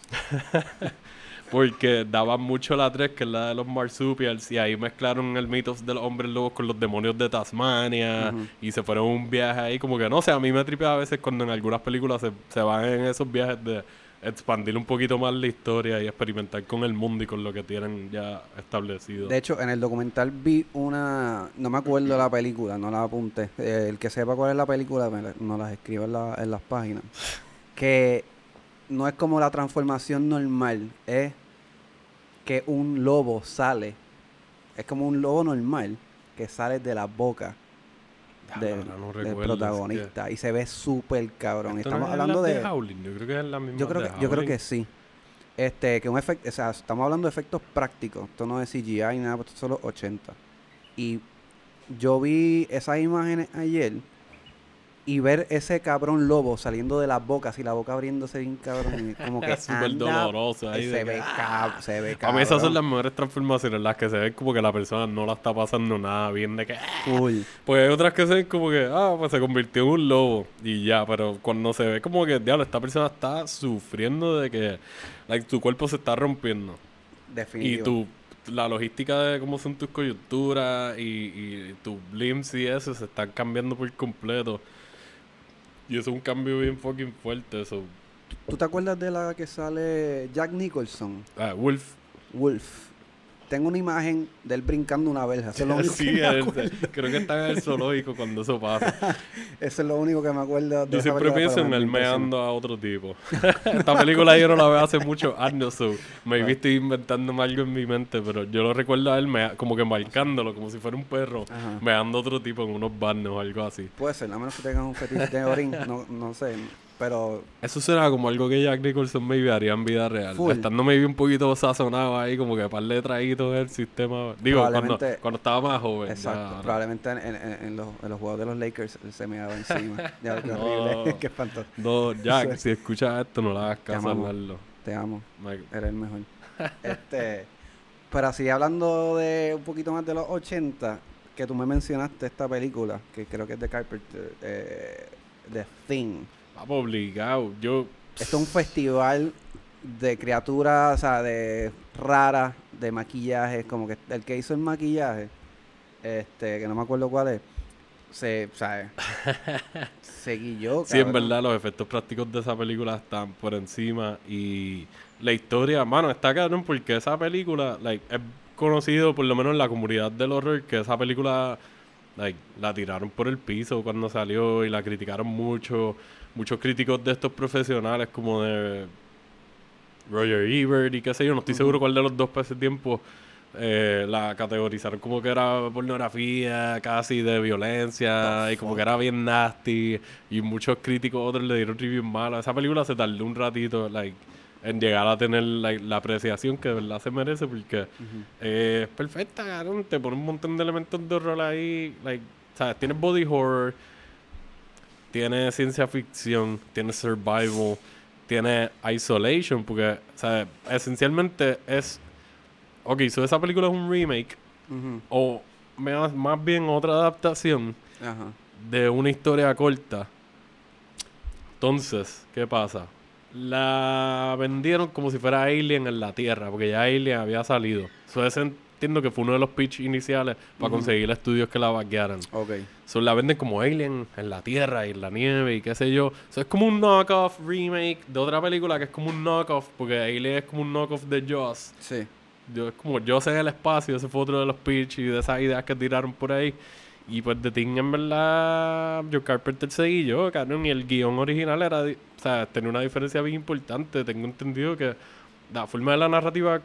Porque daban mucho la 3, que es la de los marsupials, y ahí mezclaron el mito de los hombres lobos con los demonios de Tasmania, y se fueron un viaje ahí, como que no sé, a mí me tripea a veces cuando en algunas películas se, se van en esos viajes de expandir un poquito más la historia y experimentar con el mundo y con lo que tienen ya establecido. De hecho, en el documental vi una... No me acuerdo la película, no la apunté. Eh, el que sepa cuál es la película, me la- nos las escribe en, la- en las páginas. Que no es como la transformación normal, es que un lobo sale. Es como un lobo normal que sale de la boca del, no protagonista. Y se ve súper cabrón. que- Y ¿Esto Estamos no es hablando la de... Howling? Yo creo que es la misma Yo creo de que, yo creo que sí. Este, que un efecto, o sea, estamos hablando de efectos prácticos. Esto no es CGI ni nada, esto son los 80. Y yo vi esas imágenes ayer y ver ese cabrón lobo saliendo de las bocas y la boca abriéndose bien cabrón. y como que Es súper doloroso ahí y se ve, ¡ah! cab- se ve A cabrón. mí esas son las mejores transformaciones, las que se ven como que la persona no la está pasando nada bien, de que... "Ah". Full. Pues hay otras que se ven como que, ah, pues se convirtió en un lobo y ya, pero cuando se ve como que, diablo, esta persona está sufriendo de que, like, tu cuerpo se está rompiendo. Y Definitivo. tu, la logística de cómo son tus coyunturas y, y tus limbs y eso se están cambiando por completo. Y eso es un cambio bien fucking fuerte, eso. ¿Tú te acuerdas de la que sale Jack Nicholson? Ah, Wolf. Wolf. Tengo una imagen de él brincando una verja. Eso es lo único sí, que me creo que está en el zoológico cuando eso pasa. Eso es lo único que me acuerdo de Yo siempre pienso en me él meando a otro tipo. Esta película yo no la veo hace muchos años, so maybe estoy inventándome algo en mi mente, pero yo lo recuerdo a él mea- como que marcándolo, como si fuera un perro, Ajá. meando a otro tipo en unos barnes o algo así. Puede ser, a menos que tengas un fetiche de orín, no, no sé. Pero Eso será como algo que Jack Nicholson maybe haría en vida real. Full. Estando maybe un poquito sazonado ahí, como que par de traídos del sistema. Digo, cuando, cuando estaba más joven. exacto, probablemente en, en- en los, en los juegos de los Lakers se me daba encima. Ya, qué No. horrible, qué espantoso. No, Jack, si escuchas esto, no le hagas caso a. Te amo, eres el mejor. este, pero así hablando de un poquito más de los 80, que tú me mencionaste esta película, que creo que es de Carpenter, eh, The Thing. Obligado. Yo. Esto es un festival de criaturas, o sea, de raras, de maquillaje, como que el que hizo el maquillaje, este, que no me acuerdo cuál es, se, o sea, se guilló, Sí, en verdad, los efectos prácticos de esa película están por encima. Y la historia, mano, está cabrón porque esa película, like, es conocido por lo menos en la comunidad del horror que esa película, like, la tiraron por el piso cuando salió y la criticaron mucho. Muchos críticos de estos profesionales, como de Roger Ebert y qué sé yo, no estoy seguro cuál de los dos para ese tiempo. eh, la categorizaron como que era pornografía, casi de violencia, y como que era bien nasty. Y muchos críticos, otros le dieron reviews malos. Esa película se tardó un ratito like, en llegar a tener like, la apreciación que de verdad se merece, porque eh, es perfecta, cabrón. Te pone un montón de elementos de horror ahí. Like, ¿sabes? Tienes body horror, tiene ciencia ficción, tiene survival, tiene isolation, porque, ¿sabes? Esencialmente es. Ok, so esa película es un remake, o más, más bien otra adaptación de una historia corta. Entonces, ¿qué pasa? La vendieron como si fuera Alien en la Tierra, porque ya Alien había salido. Eso es, entiendo que fue uno de los pitch iniciales para Ujú. conseguir estudios que la vaquearan. Ok. So, la venden como Alien en la Tierra y en la nieve y qué sé yo. So, es como un knockoff remake de otra película que es como un knockoff, porque Alien es como un knockoff de Jaws. Sí. Yo, es como yo sé el espacio, ese fue otro de los pitch y de esas ideas que tiraron por ahí. Y pues de Thing, en verdad, Joe Carpenter seguí yo, cabrón. Y el guion original era, o sea, tenía una diferencia bien importante. Tengo entendido que la forma de la narrativa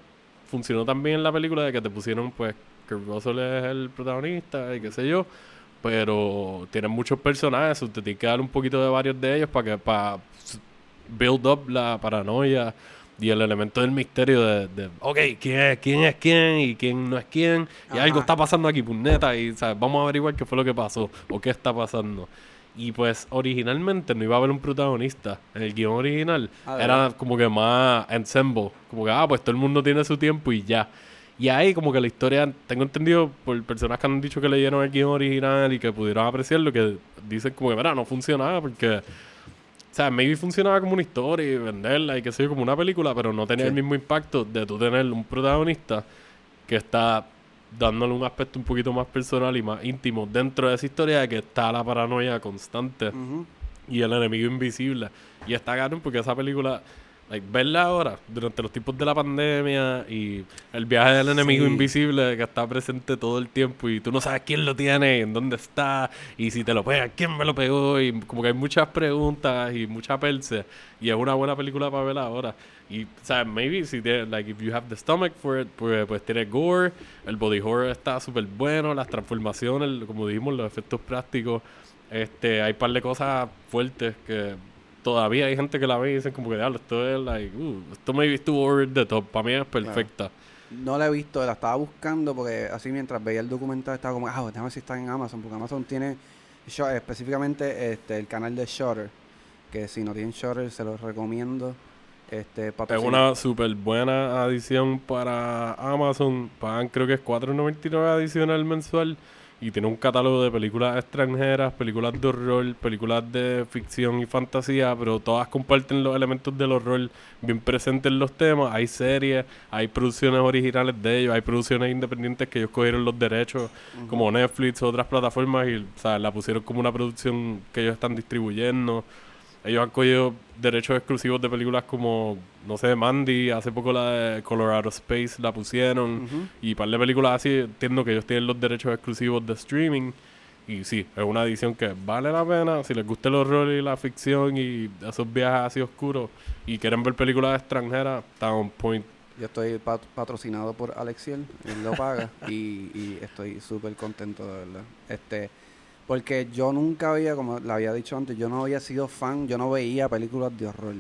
funcionó también en la película de que te pusieron, pues, que Russell es el protagonista y qué sé yo. Pero tienen muchos personajes, usted tiene que dar un poquito de varios de ellos para que, para build up la paranoia y el elemento del misterio de, de, ok, ¿quién es, quién es quién y quién no es quién? Y Ajá. algo está pasando aquí, puñeta, y ¿sabes? vamos a averiguar qué fue lo que pasó o qué está pasando. Y pues originalmente no iba a haber un protagonista. En el guion original Ah, ¿de era como que más ensemble. Como que, ah, pues todo el mundo tiene su tiempo y ya. Y ahí como que la historia, tengo entendido por personas que han dicho que leyeron el guion original y que pudieron apreciarlo, que dicen como que, mira, no funcionaba porque O sea, maybe funcionaba como una historia y venderla y que sé yo, como una película, pero no tenía Sí. el mismo impacto de tú tener un protagonista que está dándole un aspecto un poquito más personal y más íntimo dentro de esa historia de que está la paranoia constante y el enemigo invisible. Y está cabrón porque esa película, like, verla ahora, durante los tiempos de la pandemia y el viaje del enemigo Sí. invisible que está presente todo el tiempo y tú no sabes quién lo tiene, en dónde está y si te lo pega, quién me lo pegó y como que hay muchas preguntas y mucha perse y es una buena película para verla ahora. Y, o sea, maybe si tiene, like, if you have the stomach for it, pues, pues tiene gore, el body horror está súper bueno, las transformaciones, como dijimos, los efectos prácticos, este, hay un par de cosas fuertes que todavía hay gente que la ve y dicen como que, diablo, esto es, like, uh, esto maybe estuvo over the top, para mí es perfecta. No la he visto, la estaba buscando porque así mientras veía el documental estaba como, ah, déjame ver si está en Amazon, porque Amazon tiene específicamente este el canal de Shutter, que si no tienen Shutter se los recomiendo. Este, Es una súper buena adición para Amazon. Pagan creo que es 4.99 adicional mensual. Y tiene un catálogo de películas extranjeras, películas de horror, películas de ficción y fantasía, pero todas comparten los elementos del horror bien presentes en los temas. Hay series, hay producciones originales de ellos, hay producciones independientes que ellos cogieron los derechos, como Netflix otras plataformas, y o sea, la pusieron como una producción que ellos están distribuyendo. Ellos han cogido derechos exclusivos de películas como, no sé, Mandy, hace poco la de Colorado Space la pusieron, Ujú. y un par de películas así, entiendo que ellos tienen los derechos exclusivos de streaming. Y sí, es una edición que vale la pena. Si les gusta el horror y la ficción y esos viajes así oscuros y quieren ver películas extranjeras, está on point. Yo estoy pat- patrocinado por Alexiel, él lo paga y, y estoy súper contento de verdad. Este, porque yo nunca había, como le había dicho antes, yo no había sido fan, yo no veía películas de horror.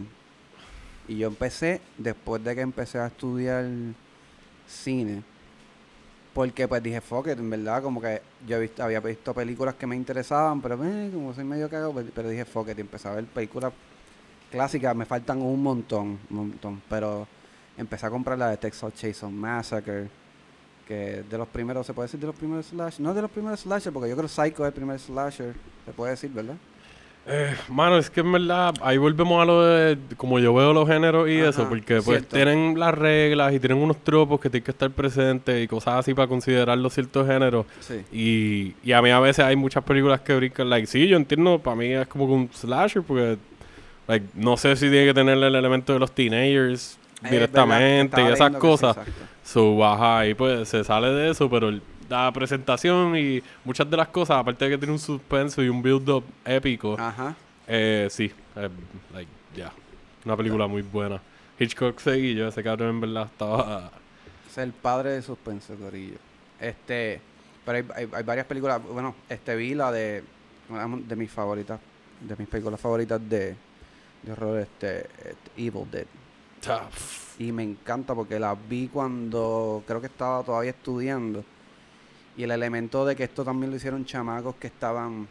Y yo empecé, después de que empecé a estudiar cine, porque pues dije, fuck it, en verdad, como que yo había visto películas que me interesaban, pero eh, como soy medio cagado, pues, pero dije, fuck it, y empecé a ver películas clásicas, me faltan un montón, un montón, pero empecé a comprar la de Texas Chainsaw Massacre, que de los primeros, se puede decir de los primeros slasher, no de los primeros slasher, porque yo creo que Psycho es el primer slasher, se puede decir, ¿verdad? Eh, mano, es que en verdad, ahí volvemos a lo de como yo veo los géneros y Ajá, eso, porque pues cierto. tienen las reglas y tienen unos tropos que tienen que estar presentes y cosas así para considerar los ciertos géneros. Sí. Y, y a mí a veces hay muchas películas que brincan, like, sí, yo entiendo, para mí es como un slasher, porque, like, no sé si tiene que tener el elemento de los teenagers Eh, directamente y esas sí, cosas. exacto. So, baja y pues se sale de eso, pero el- la presentación y muchas de las cosas, aparte de que tiene un suspenso y un build-up épico, Ajá. eh, sí, eh, like, ya, una película muy buena. Hitchcock seguillo, ese cabrón en verdad estaba... Es el padre de suspenso, Corillo. Este, pero hay, hay, hay varias películas. Bueno, este vi la de una de mis favoritas, de mis películas favoritas de, de horror, este, este, Evil Dead. Y me encanta porque la vi cuando creo que estaba todavía estudiando. Y el elemento de que esto también lo hicieron chamacos que estaban,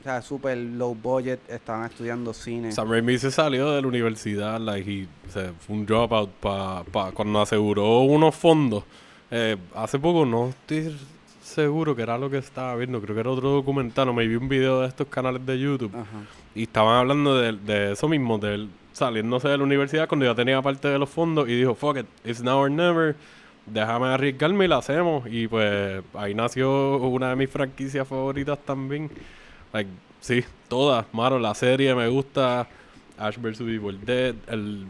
o sea, super low budget, estaban estudiando cine. Sam Raimi se salió de la universidad, like, y se fue un dropout pa, pa, cuando aseguró unos fondos. Eh, hace poco no estoy seguro que era lo que estaba viendo, creo que era otro documental, o me vi un video de estos canales de YouTube. Ajá. Y estaban hablando de, de eso mismo, de él saliéndose de la universidad cuando ya tenía parte de los fondos y dijo, fuck it, it's now or never, déjame arriesgarme y la hacemos. Y pues ahí nació una de mis franquicias favoritas también. Like, sí, todas, mano, la serie me gusta, Ash vs. Evil Dead, el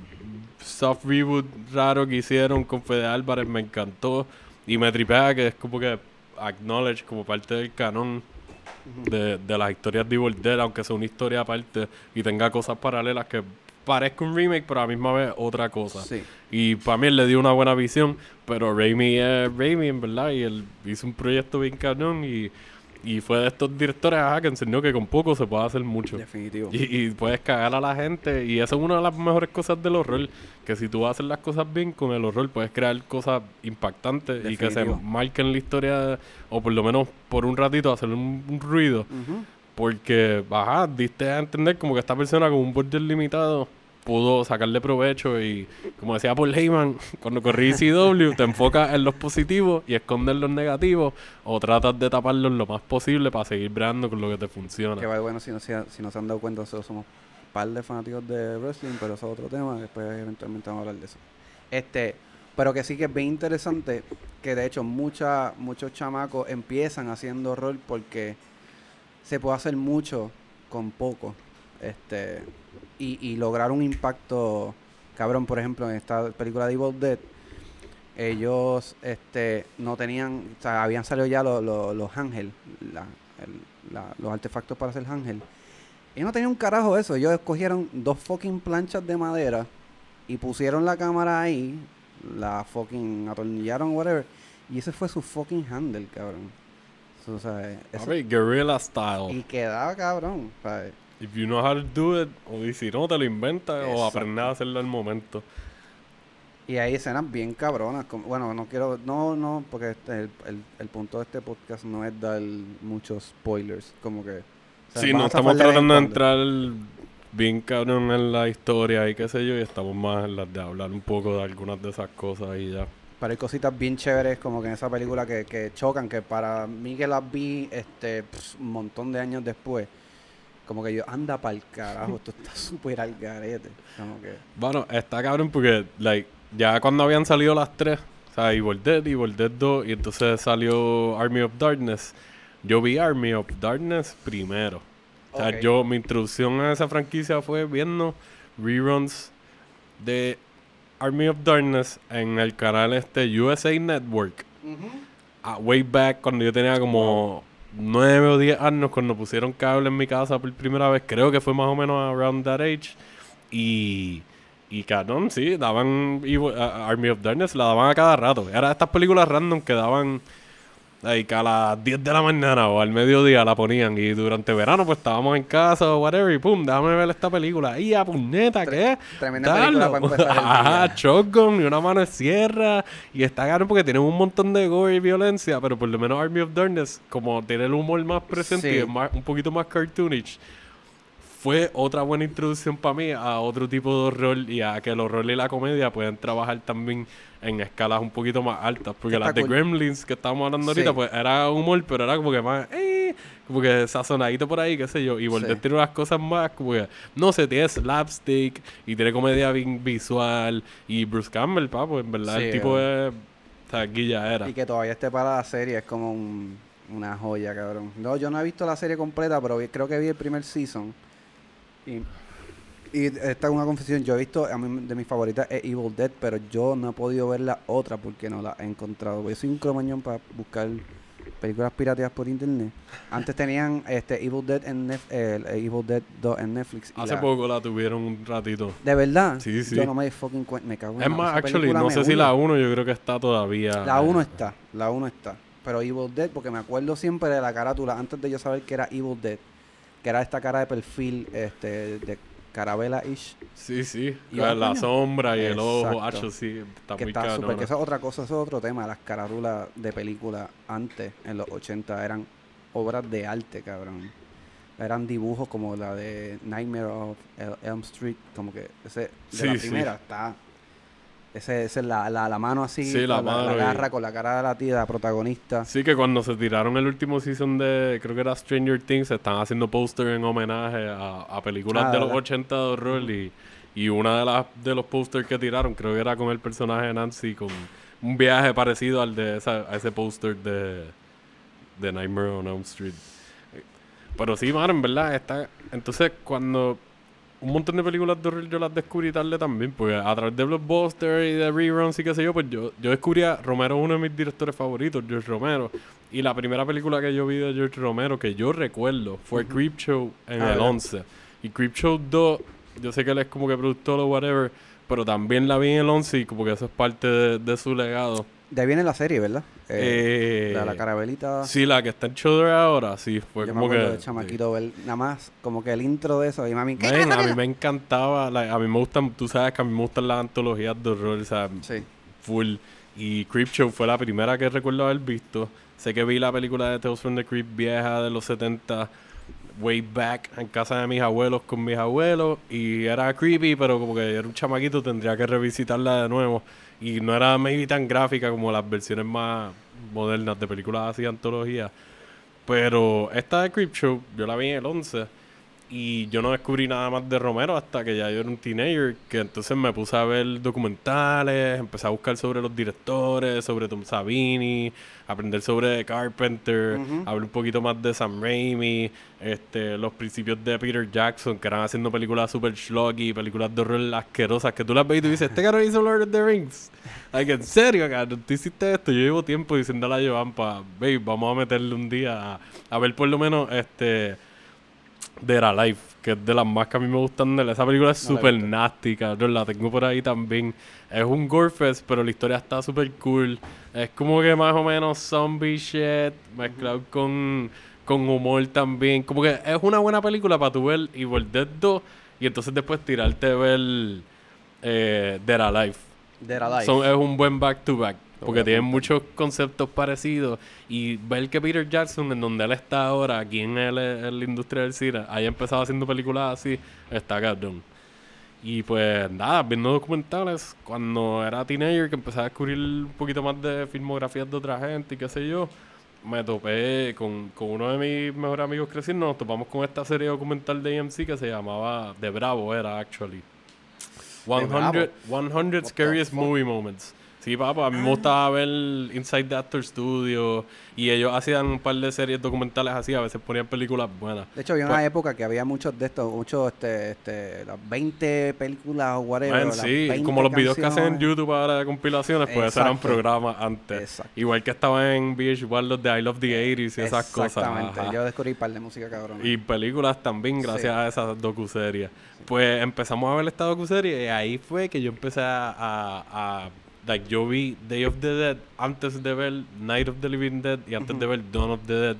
soft reboot raro que hicieron con Fede Álvarez me encantó. Y me tripea que es como que acknowledge como parte del canon de, de las historias de Evil Dead, aunque sea una historia aparte y tenga cosas paralelas que parezca un remake, pero a la misma vez otra cosa. Sí. Y para mí él le dio una buena visión, pero Raimi es Raimi en verdad, y él hizo un proyecto bien cabrón y, y fue de estos directores ajá, que enseñó que con poco se puede hacer mucho. Definitivo. Y, y puedes cagar a la gente. Y eso es una de las mejores cosas del horror. Que si tú haces las cosas bien con el horror, puedes crear cosas impactantes y que se Definitivo. marquen la historia, o por lo menos por un ratito hacer un, un ruido. Porque, ajá, diste a entender como que esta persona con un budget limitado pudo sacarle provecho y, como decía Paul Heyman, cuando corrí CW, te enfocas en los positivos y escondes los negativos o tratas de taparlos lo más posible para seguir brando con lo que te funciona. Que bueno si no, se, si no se han dado cuenta, nosotros somos par de fanáticos de wrestling, pero eso es otro tema. Después eventualmente vamos a hablar de eso. Este, pero que sí que es bien interesante que de hecho mucha, muchos chamacos empiezan haciendo rol porque se puede hacer mucho con poco. Este, y, y lograr un impacto cabrón, por ejemplo, en esta película de Evil Dead, ellos este, no tenían, o sea, habían salido ya los, los, los ángel, la- el- la- los artefactos para hacer ángel. Y no tenían un carajo eso, ellos escogieron dos fucking planchas de madera y pusieron la cámara ahí, la fucking atornillaron, whatever, y ese fue su fucking handle, cabrón. O sea, eso- A ver, guerrilla style. y quedaba cabrón. sea, If you know how to do it, o y si no, te lo inventas o aprendes a hacerlo al momento. Y hay escenas bien cabronas. como- bueno, no quiero, no, no, porque este- el, el, el punto de este podcast no es dar muchos spoilers. Como que. o sea, Sí, no estamos tratando de entrar bien cabrón en la historia y qué sé yo, y estamos más en las de hablar un poco de algunas de esas cosas y ya. Pero hay cositas bien chéveres como que en esa película que, que chocan, que para mí que las vi este un montón de años después. Como que yo, anda pa'l carajo, esto está súper al garete. Como que. Bueno, está cabrón porque, like, ya cuando habían salido las tres, o sea, Evil Dead, Evil Dead 2, y entonces salió Army of Darkness, yo vi Army of Darkness primero. O sea, yo, mi introducción a esa franquicia fue viendo reruns de Army of Darkness en el canal este USA Network. Ah, way back cuando yo tenía como 9 o 10 años, cuando pusieron cable en mi casa por primera vez, creo que fue más o menos around that age. Y, y cabrón, sí, daban a Army of Darkness, la daban a cada rato. Era estas películas random que daban like, a las 10 de la mañana o al mediodía la ponían. Y durante verano, pues estábamos en casa o whatever, y pum, déjame ver esta película. Y a puñeta, ¿qué? tremenda película para empezar el Ajá, día. shotgun y una mano de sierra. Y está caro porque tienen un montón de gore y violencia, pero por lo menos Army of Darkness, como tiene el humor más presente Sí. y es más- un poquito más cartoonish, fue otra buena introducción para mí a otro tipo de horror y a que el horror y la comedia pueden trabajar también en escalas un poquito más altas. Porque Está las de. Gremlins que estábamos hablando ahorita, pues era humor, pero era como que más, eh, como que sazonadito por ahí, qué sé yo. Y Volver Sí. tiene unas cosas más, como que, no sé, tiene slapstick y tiene comedia bien visual. Y Bruce Campbell, papo, en verdad, Sí, el tipo es, o sea, guilla era. Y que todavía esté para la serie es como un- una joya, cabrón. No, yo no he visto la serie completa, pero creo que vi el primer season. Y, y esta es una confesión. Yo he visto, a mí de mis favoritas es Evil Dead, pero yo no he podido ver la otra porque no la he encontrado. Yo soy un cromañón para buscar películas pirateadas por internet. Antes tenían este Evil Dead en Nef- eh, Evil Dead 2 en Netflix. Hace la- poco la tuvieron un ratito. ¿De verdad? Sí, sí. Yo no me fucking me cago en Es más, actually, no sé si la 1 yo creo que está todavía. La 1 eh, está, la 1 está. Pero Evil Dead, porque me acuerdo siempre de la carátula, antes de yo saber que era Evil Dead, que era esta cara de perfil este, de carabela-ish, Sí, sí. Y la, sombra y el ojo, hacho, sí. Está que muy está súper, cabrón. que eso es otra cosa, eso es otro tema, las carátulas de película antes, en los 80, eran obras de arte, cabrón. Eran dibujos como la de Nightmare of El- Elm Street, como que ese, de la Sí, sí. primera está... Ese, ese es la, la, la mano así, Sí, la mano la, y- garra con la cara de la tía, la protagonista. Sí, que cuando se tiraron el último season de, creo que era Stranger Things, están haciendo póster en homenaje a, a películas Ah, de los ¿verdad? 80 de horror y, y una de las de los pósters que tiraron, creo que era con el personaje de Nancy, con un viaje parecido al de esa, a ese póster de, de Nightmare on Elm Street. Pero sí, mano, en verdad, está... Entonces, cuando un montón de películas de horror yo las descubrí tarde también, porque a través de Blockbuster y de reruns y qué sé yo, pues yo, yo descubrí a Romero, uno de mis directores favoritos, George Romero. Y la primera película que yo vi de George Romero, que yo recuerdo, fue Creepshow en Ah, el ¿verdad? 11. Y Creepshow 2, yo sé que él es como que productor o whatever, pero también la vi en el 11 y como que eso es parte de, de su legado. De ahí viene la serie, ¿verdad? Eh, Eh, la, la carabelita. Sí, la que está en Shudder ahora, sí, fue yo me como acuerdo que... de chamaquito ver nada más como que el intro de eso y mami ¿qué? Man, a mí me encantaba, like, a mí me gustan, tú sabes que a mí me gustan las antologías de horror, o sea, Sí. full. Y Creepshow fue la primera que recuerdo haber visto. Sé que vi la película de Tales from the Crypt vieja de los 70, way back, en casa de mis abuelos con mis abuelos. Y era creepy, pero como que era un chamaquito, tendría que revisitarla de nuevo. Y no era maybe tan gráfica como las versiones más modernas de películas así, antologías. Pero esta de Creepshow, yo la vi en el 11. Y yo no descubrí nada más de Romero hasta que ya yo era un teenager, que entonces me puse a ver documentales, empecé a buscar sobre los directores, sobre Tom Savini, aprender sobre Carpenter, Ujú. hablar un poquito más de Sam Raimi, este, los principios de Peter Jackson, que eran haciendo películas super schlocky, películas de horror asquerosas, que tú las ves y tú dices, este caro hizo Lord of the Rings. Like, en serio, cabrón, tú hiciste esto. Yo llevo tiempo diciéndole a Joan, pa, babe, vamos a meterle un día a, a ver por lo menos este Dead Alive, que es de las más que a mí me gustan de él. Esa película es No súper nasty, cabrón. La tengo por ahí también. Es un gore fest, pero la historia está súper cool. Es como que más o menos zombie shit, mezclado con, con humor también. Como que es una buena película para tu ver Evil Dead 2 y entonces después tirarte a ver eh, Dead Alive. Dead Alive. Es un buen back to back. Porque tienen muchos conceptos parecidos. Y ver que Peter Jackson, en donde él está ahora, aquí en, el- en la industria del cine, haya empezado haciendo películas así, está cabrón. Y pues nada, viendo documentales, cuando era teenager, que empecé a descubrir un poquito más de filmografías de otra gente y qué sé yo, me topé con, con uno de mis mejores amigos creciendo, nos topamos con esta serie documental de AMC que se llamaba The Bravo, era actually. 100, Bravo? 100 the Scariest? Movie Moments. Sí, papá, a mí me gustaba ver Inside the Actor Studio y ellos hacían un par de series documentales así, a veces ponían películas buenas. De hecho, había Pues- una época que había muchos de estos, muchos, este, este, las 20 películas o whatever. Man, sí, 20 como los videos que hacen en. YouTube ahora de compilaciones, pues eran programas antes. Exacto. Igual que estaban en VH1 los de I Love the 80s y esas cosas. Exactamente. Yo descubrí un par de música cabrón. Y películas también gracias Sí. a esa docuserie. Pues empezamos a ver esta docuserie y ahí fue que yo empecé a, a, a- like, yo vi Day of the Dead antes de ver Night of the Living Dead y antes de ver Dawn of the Dead.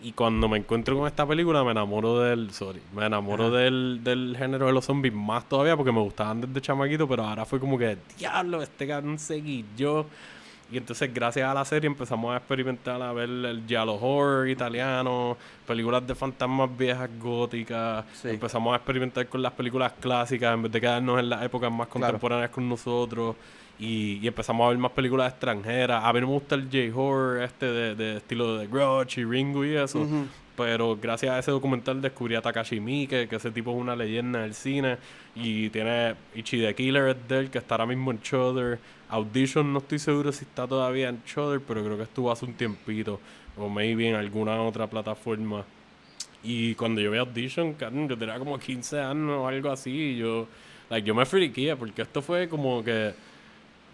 Y cuando me encuentro con esta película me enamoro del, sorry, me enamoro del, del género de los zombies más todavía porque me gustaban desde chamaquito, pero ahora fue como que, diablo, este cabrón seguí yo. Y entonces gracias a la serie empezamos a experimentar a ver el giallo horror italiano, películas de fantasmas viejas góticas, Sí. empezamos a experimentar con las películas clásicas en vez de quedarnos en las épocas más Claro. contemporáneas con nosotros. Y, y empezamos a ver más películas extranjeras. A mí no me gusta el J-horror este de, de estilo de Grudge y Ringo y eso. Pero gracias a ese documental descubrí a Takashi Miike, que ese tipo es una leyenda del cine. Y tiene Ichi the Killer es de él, que está ahora mismo en Shudder. Audition no estoy seguro si está todavía en Shudder, pero creo que estuvo hace un tiempito. O maybe en alguna otra plataforma. Y cuando yo vi Audition, yo tenía como 15 años o algo así. Y yo, like, yo me friqué porque esto fue como que,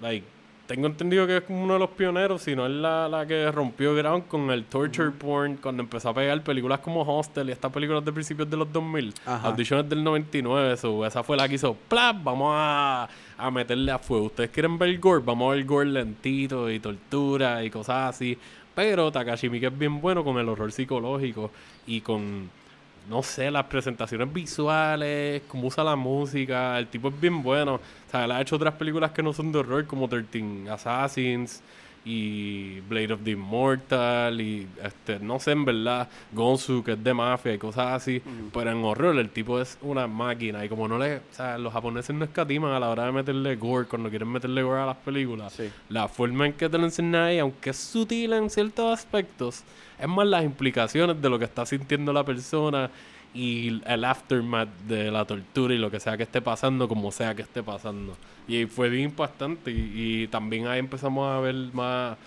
like, tengo entendido que es como uno de los pioneros, si no es la, la que rompió ground con el torture porn, cuando empezó a pegar películas como Hostel y estas películas de principios de los 2000. Ajá. Audition es del 99, so, esa fue la que hizo, ¡plap! Vamos a, a meterle a fuego. ¿Ustedes quieren ver gore? Vamos a ver gore lentito y tortura y cosas así. Pero Takashi Miike es bien bueno con el horror psicológico y con, no sé, las presentaciones visuales, cómo usa la música. El tipo es bien bueno. O sea, él ha hecho otras películas que no son de horror, como 13 Assassins y Blade of the Immortal y, este, no sé, en verdad, Gonzu, que es de mafia y cosas así. Pero en horror el tipo es una máquina y como no le... O sea, los japoneses no escatiman a la hora de meterle gore, cuando quieren meterle gore a las películas. Sí. La forma en que te lo enseñan ahí, aunque es sutil en ciertos aspectos, es más las implicaciones de lo que está sintiendo la persona y el aftermath de la tortura y lo que sea que esté pasando, como sea que esté pasando. Y fue bien impactante y, también ahí empezamos a ver más,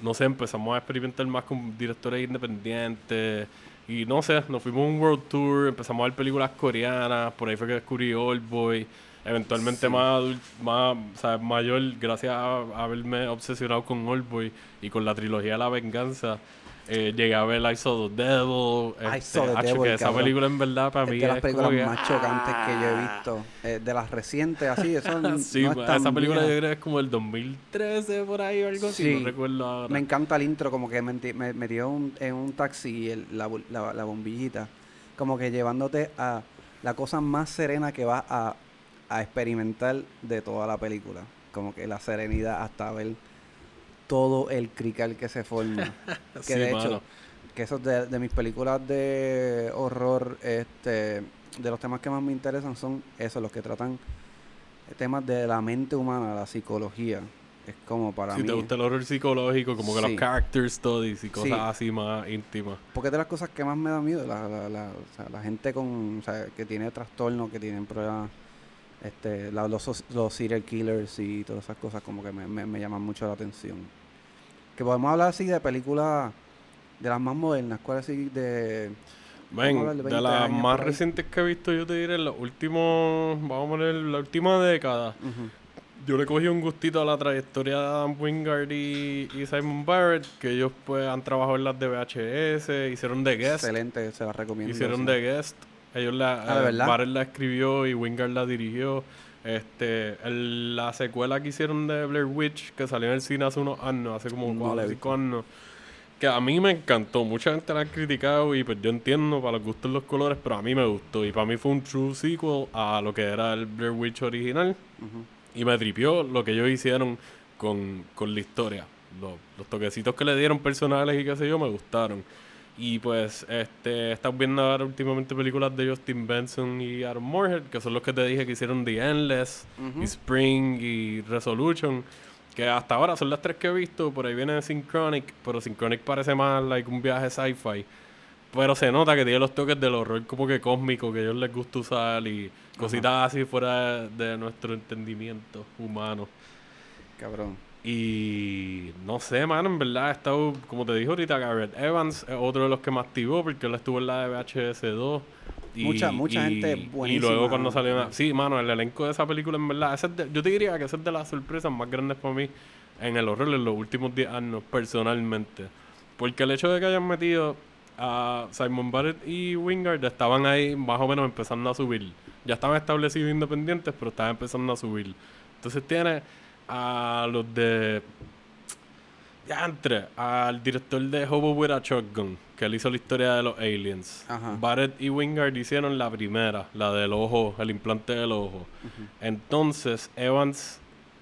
no sé, empezamos a experimentar más con directores independientes. Y no sé, nos fuimos a un world tour, empezamos a ver películas coreanas, por ahí fue que descubrí Old Boy. Eventualmente Sí. más, más o sea, mayor, gracias a, a haberme obsesionado con Old Boy y con la trilogía de La Venganza, eh, llegué a ver I Saw the Devil. I este, Saw the hacho, Devil, que esa cabrón. película en verdad para Es mí de las es películas que, más chocantes que yo he ¡ah! visto. Eh, de las recientes, así, eso no sí, es pues, esa película vieja. yo creo que es como el 2013 por ahí o algo así, Sí. no recuerdo ahora. Me encanta el intro, como que me, me metió un- en un taxi el- la, la- la bombillita, como que llevándote a la cosa más serena que vas a, a experimentar de toda la película. Como que la serenidad hasta ver todo el crical que se forma. que Sí, de mano. hecho, que eso es de, de mis películas de horror, este, de los temas que más me interesan son esos, los que tratan temas de la mente humana, la psicología. Es como para Si mí. te gusta el horror psicológico, como que los character studies y cosas Sí. así más íntimas. Porque es de las cosas que más me da miedo, la, la, la, o sea, la gente con, o sea, que tiene trastornos, que tienen problemas, este, la- los, los serial killers y todas esas cosas como que me, me, me llaman mucho la atención. Que podemos hablar así de películas de las más modernas, ¿cuáles así de... Ven, de de, 20 las más recientes que he visto, yo te diré, los últimos, vamos a poner la última década. Ujú. Yo le cogí un gustito a la trayectoria de Adam Wingard y, y Simon Barrett, que ellos pues han trabajado en las de VHS, hicieron The Guest, Excelente, se las recomiendo. hicieron sí. The Guest. Ellos la, Ah, ¿de eh? Barrett la escribió y Wingard la dirigió. Este, el- la secuela que hicieron de Blair Witch, que salió en el cine hace unos años, hace como No cuatro la he o cinco años, que a mí me encantó. Mucha gente la ha criticado y pues yo entiendo para los gustos los colores, pero a mí me gustó. Y para mí fue un true sequel a lo que era el Blair Witch original. Y me tripió lo que ellos hicieron con, con la historia. Los, los toquecitos que le dieron personales y qué sé yo me gustaron. Y pues, este, estado viendo ahora últimamente películas de Justin Benson y Aaron Moorhead, que son los que te dije que hicieron The Endless, y Spring y Resolution. Que hasta ahora son las tres que he visto. Por ahí viene Synchronic, pero Synchronic parece más like un viaje sci-fi. Pero se nota que tiene los toques del horror como que cósmico que a ellos les gusta usar y cositas así fuera de, de nuestro entendimiento humano. Cabrón. Y no sé, mano, en verdad he estado, como te dije ahorita, Garrett Evans es otro de los que me activó porque él estuvo en la de VHS 2. Y, Mucha- mucha y- gente Y buenísima. luego cuando salió... una- Sí, mano, el elenco de esa película, en verdad, ese es de- yo te diría que esa es de las sorpresas más grandes para mí en el horror en los últimos 10 años, personalmente. Porque el hecho de que hayan metido a Simon Barrett y Wingard estaban ahí más o menos empezando a subir. Ya estaban establecidos independientes, pero estaban empezando a subir. Entonces tiene a los de... Ya entre, al director de Hobo with a Shotgun, que él hizo la historia de los aliens. Ajá. Barrett y Wingard hicieron la primera, la del ojo, el implante del ojo. Entonces, Evans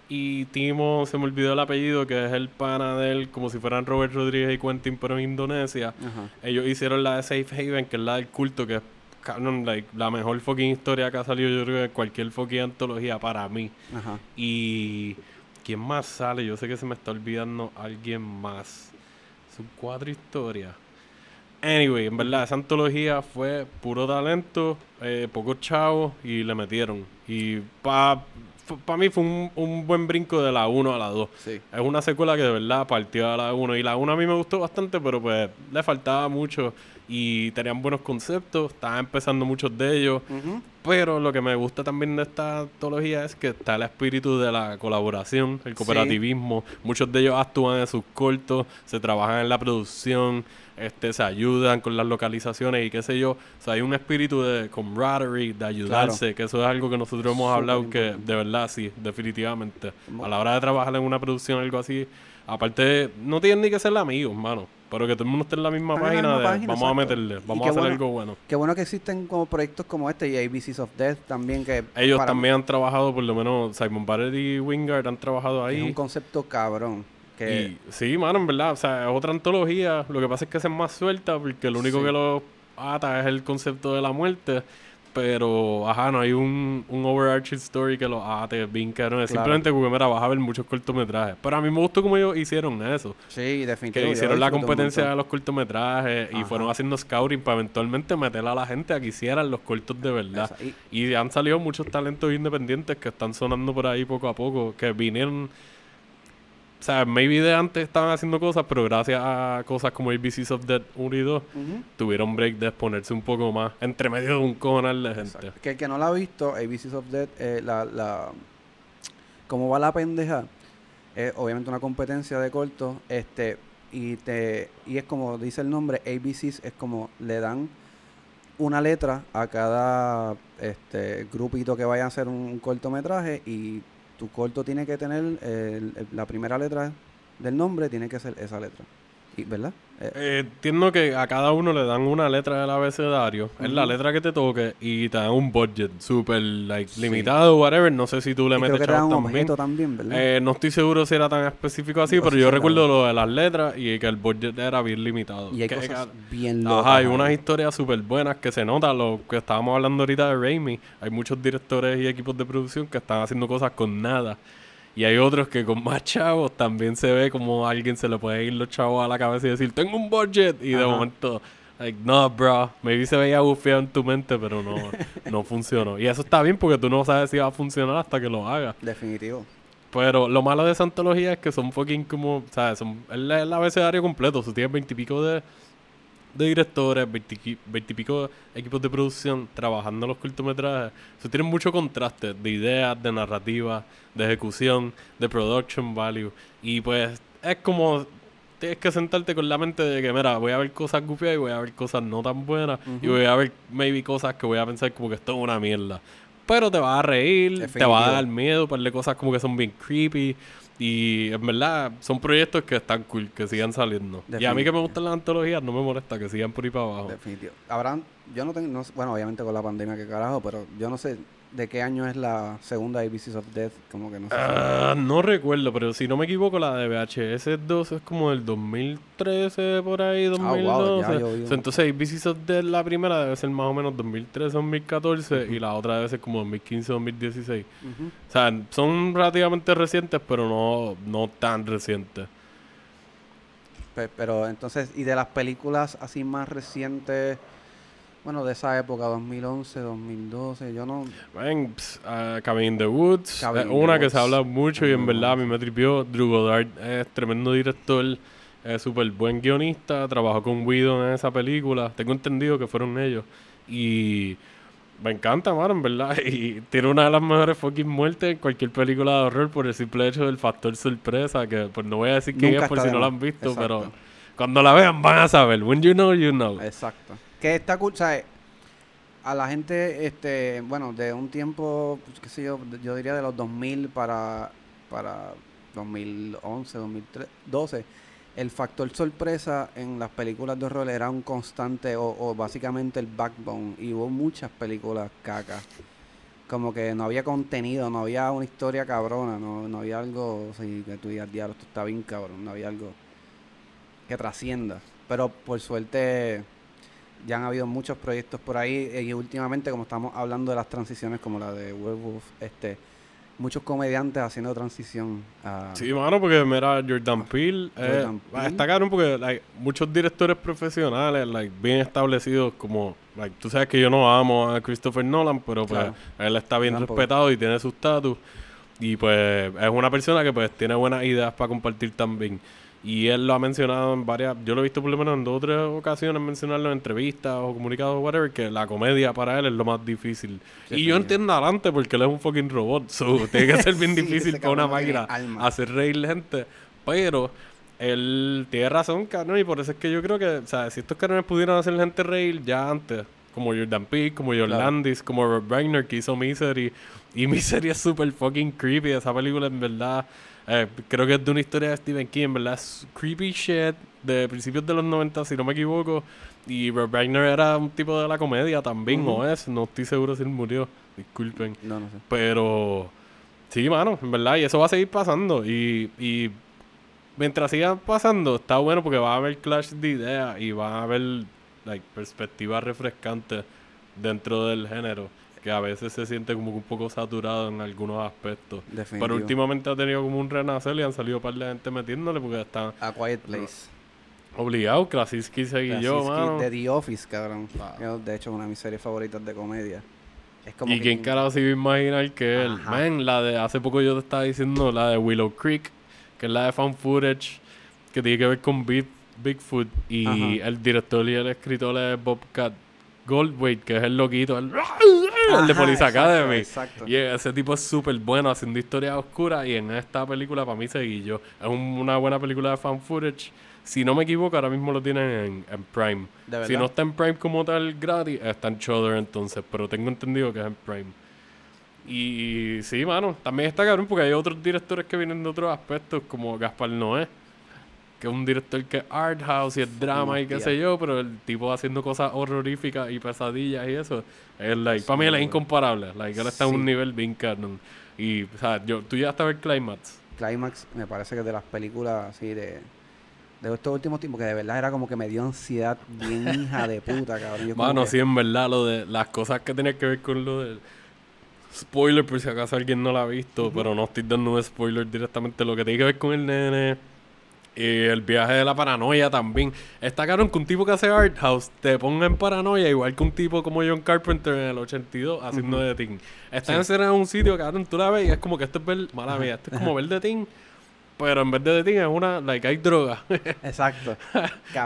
y Timo, se me olvidó el apellido, que es el pana de él, como si fueran Robert Rodríguez y Quentin, pero en Indonesia. Ajá. Ellos hicieron la de Safe Haven, que es la del culto, que es canon, like, la mejor fucking historia que ha salido, yo creo, de cualquier fucking antología para mí. Ajá. Y. ¿Quién más sale? Yo sé que se me está olvidando alguien más. Son cuatro historias. Anyway, en verdad, esa antología fue puro talento, eh, pocos chavos y le metieron. Y para pa mí fue un, un buen brinco de la 1 a la 2. Sí. Es una secuela que de verdad partió a la 1. Y la 1 a mí me gustó bastante, pero pues le faltaba mucho. Y tenían buenos conceptos, estaban empezando muchos de ellos. Ujú. Pero lo que me gusta también de esta antología es que está el espíritu de la colaboración, el cooperativismo. Muchos de ellos actúan en sus cortos, se trabajan en la producción, este, se ayudan con las localizaciones y qué sé yo. O sea, hay un espíritu de camaraderie, de ayudarse, que eso es algo que nosotros hemos hablado que de verdad sí, definitivamente. A la hora de trabajar en una producción algo así, aparte, no tienen ni que ser amigos, mano. Pero que todo el mundo esté en la misma Están en la página misma de página, vamos a exacto. meterle, vamos qué a hacer bueno- algo bueno. Qué bueno que existen como proyectos como este y ABCs of Death también que Ellos para también han trabajado, por lo menos Simon Barrett y Wingard han trabajado mí es un ahí. concepto cabrón. Que Y sí, mano, en verdad, o sea, es otra antología. Lo que pasa es que esa es más suelta porque lo único Sí. que lo ata es el concepto de la muerte. Pero, ajá, no hay un, un overarching story que lo ate bien caro. Es Claro. simplemente porque, mira, vas a ver muchos cortometrajes. Pero a mí me gustó como ellos hicieron eso. sí, Que definitivamente. yo hicieron la competencia de los cortometrajes y fueron haciendo scouting para eventualmente meter a la gente a que hicieran los cortos de verdad. Y han salido muchos talentos independientes que están sonando por ahí poco a poco, que vinieron... O sea, maybe de antes estaban haciendo cosas, pero gracias a cosas como ABCs of Dead 1 y 2, Ujú. tuvieron break de exponerse un poco más entre medio de un cojonal de gente. Exacto. Que el que no la ha visto, ABCs of Death, eh, la, la, cómo va la pendeja, es obviamente una competencia de cortos, este, y te, y es como dice el nombre, ABCs es como le dan una letra a cada este grupito que vaya a hacer un, un cortometraje y tu corto tiene que tener la primera letra del nombre tiene que ser esa letra. Y, ¿Verdad? Eh, Eh, entiendo que a cada uno le dan una letra del abecedario. Es la letra que te toque y te dan un budget súper like, Sí. limitado, whatever. No sé si tú le y creo metes que chavos un también. objeto también, ¿verdad? Eh, no estoy seguro si era tan específico así, pero yo recuerdo lo de las letras y que el budget era bien limitado. y hay Que- cosas que- bien locas. Ajá, hay unas historias súper buenas que se nota, lo que estábamos hablando ahorita de Raimi. Hay muchos directores y equipos de producción que están haciendo cosas con nada. Y hay otros que con más chavos también se ve como alguien se le puede ir los chavos a la cabeza y decir, tengo un budget. Y de momento, like, no, bro. Maybe se veía bufeado en tu mente, pero no, no funcionó. Y eso está bien porque tú no sabes si va a funcionar hasta que lo hagas. Definitivo. Pero lo malo de esa antología es que son fucking como, ¿sabes? Son el, el abecedario completo. O sea, tienes veintipico de, de directores, veintipico equipos de producción trabajando los cortometrajes. O sea, tienen mucho contraste de ideas, de narrativa, de ejecución, de production value. Y pues es como tienes que sentarte con la mente de que, mira, voy a ver cosas gufias y voy a ver cosas no tan buenas. Y voy a ver maybe cosas que voy a pensar como que esto es una mierda. Pero te vas a reír, te va a dar miedo, par de cosas como que son bien creepy. Y en verdad son proyectos que están cool, que sigan saliendo. Y a mí que me gustan las antologías, no me molesta que sigan por ahí para abajo. Definitivo. Habrán, yo no tengo, no bueno, obviamente con la pandemia que carajo, pero yo no sé de qué año es la segunda ABCs of Death, como que no sé. si- Ah, no recuerdo, pero si no me equivoco, la de VHS 2 es como del 2013, por ahí, 2012. Ah, wow, ya entonces, ABCs of Death, la primera debe ser más o menos 2013, 2014, y la otra debe ser como 2015, 2016. Ujú. O sea, son relativamente recientes, pero no, no tan recientes. Pe- Pero entonces, y de las películas así más recientes, bueno, de esa época, 2011, 2012, yo no... Ps, ah, Cabin in the Woods, Cabin in the una que Woods. se habla mucho y en verdad a mí me tripió. Drew Goddard es tremendo director, es súper buen guionista, trabajó con Whedon en esa película, tengo entendido que fueron ellos. Y me encanta, mano, en verdad. Y tiene una de las mejores fucking muertes en cualquier película de horror por el simple hecho del factor sorpresa, que pues no voy a decir quién Nunca es por si no la han visto, Exacto. pero cuando la vean van a saber. When you know, you know. Exacto. Que está cool, ¿sabes? A la gente, este, bueno, de un tiempo, pues, qué sé yo, yo diría de los 2000 para, para 2011, 2012, el factor sorpresa en las películas de horror era un constante o, o básicamente el backbone y hubo muchas películas caca. Como que no había contenido, no había una historia cabrona, no, no había algo así que tú digas, diablo, esto está bien cabrón, no había algo que trascienda. Pero por suerte ya han habido muchos proyectos por ahí eh, y últimamente como estamos hablando de las transiciones como la de Werewolf, este, muchos comediantes haciendo transición a... Sí, mano, porque mira, Jordan Peele, eh, Jordan Peele. está cabrón porque like, muchos directores profesionales, like, bien establecidos, como, like, tú sabes que yo no amo a Christopher Nolan, pero pues Claro. él está bien tampoco. respetado y tiene su estatus. Y pues es una persona que pues tiene buenas ideas para compartir también. Y él lo ha mencionado en varias, yo lo he visto por lo menos en dos o tres ocasiones mencionarlo en entrevistas o comunicados o whatever, que la comedia para él es lo más difícil. Sí, y sí. yo entiendo adelante porque él es un fucking robot, so tiene que ser bien Sí, difícil para una máquina hacer reír gente. Pero él tiene razón, cabrón, y por eso es que yo creo que, o sea, si estos cabrones pudieran hacer gente reír ya antes, como Jordan Peele, como John Claro. Landis, como Rob Reiner que hizo Misery, y Misery es súper fucking creepy, esa película en verdad, eh, creo que es de una historia de Stephen King, en verdad es creepy shit de principios de los 90, si no me equivoco, y Rob Reiner era un tipo de la comedia también, Ujú. o es, no estoy seguro si él murió, disculpen. No, no sé. Pero sí, mano, en verdad, y eso va a seguir pasando. Y, y mientras siga pasando, está bueno porque va a haber clash de ideas y va a haber like, perspectivas refrescantes dentro del género. Que a veces se siente como un poco saturado en algunos aspectos. Definitivo. Pero últimamente ha tenido como un renacer y han salido un par de gente metiéndole porque están A Quiet Place. obligados. Krasinski seguí yo, mano. de The Office, cabrón. Wow. Yo, de hecho, una de mis series favoritas de comedia. Es como ¿Y que quién carajo se iba a imaginar que él? Man, la de hace poco yo te estaba diciendo, la de Willow Creek, que es la de fan footage, que tiene que ver con Big, Bigfoot. Y Ajá. el director y el escritor es Bobcat Goldthwait, que es el loquito, el, el de Police exacto, Academy. exacto. Y ese tipo es súper bueno haciendo historias oscuras. Y en esta película, para mí, seguí yo. Es un- una buena película de fan footage. Si no me equivoco, ahora mismo lo tienen en, en Prime. ¿De Si no está en Prime como tal gratis, está en Shudder entonces. Pero tengo entendido que es en Prime. Y sí, mano, también está cabrón porque hay otros directores que vienen de otros aspectos, como Gaspar Noé, que es un director que es art house y es drama y qué sé yo, pero el tipo haciendo cosas horroríficas y pesadillas y eso, es like, para mí él es incomparable. Like, él está en Sí. un nivel bien canon. Y, o sea, yo, tú ya hasta ver Climax. Climax me parece que es de las películas así de de estos últimos tiempos que de verdad era como que me dio ansiedad bien hija de puta, cabrón. Yo Mano, que- sí, en verdad, lo de las cosas que tenían que ver con lo del spoiler por si acaso alguien no la ha visto, pero no estoy dando un spoiler directamente. Lo que tiene que ver con el nene y el viaje de la paranoia también. Está cabrón que un tipo que hace art house te ponga en paranoia, igual que un tipo como John Carpenter en el 82 haciendo de Teen. Está encerrado en un sitio, cabrón, tú la ves y es como que esto es ver, mala mía, esto es como ver de Teen. Pero en vez de Teen es una, like, hay droga. Exacto.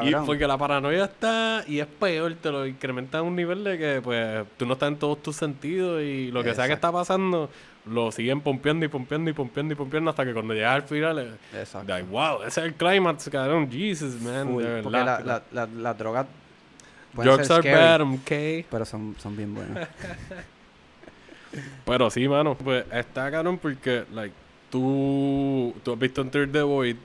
y porque la paranoia está y es peor, te lo incrementa a un nivel de que pues tú no estás en todos tus sentidos y lo que sea que está pasando lo siguen pompeando y pompeando y pompeando y pompeando hasta que cuando llegas al final es Exacto. like, wow, ese es el climax, cabrón, Jesus, man, de porque la, la, la, Drugs ser are scary, bad, okay. pero son, son bien buenas. Pero sí, mano, pues está cabrón porque, like, tú, tú has visto Enter the Void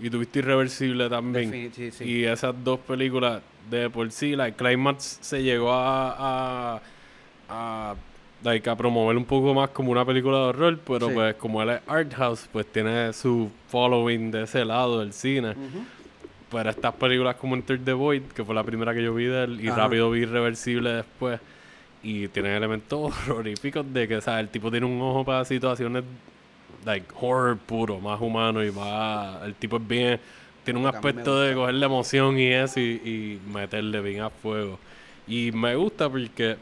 y tuviste Irreversible también. Sí, sí. Y esas dos películas de por sí, like, Climax se llegó a, a, a, like, a promover un poco más como una película de horror, pero Sí. pues como él es art house, pues tiene su following de ese lado del cine. Pero estas películas como Enter the Void, que fue la primera que yo vi de él, y Ajá. rápido vi Irreversible después, y tiene elementos horroríficos de que, ¿sabes? El tipo tiene un ojo para situaciones, like, horror puro, más humano y más... El tipo es bien... Tiene un aspecto de coger la emoción y eso y, y meterle bien a fuego. Y me gusta porque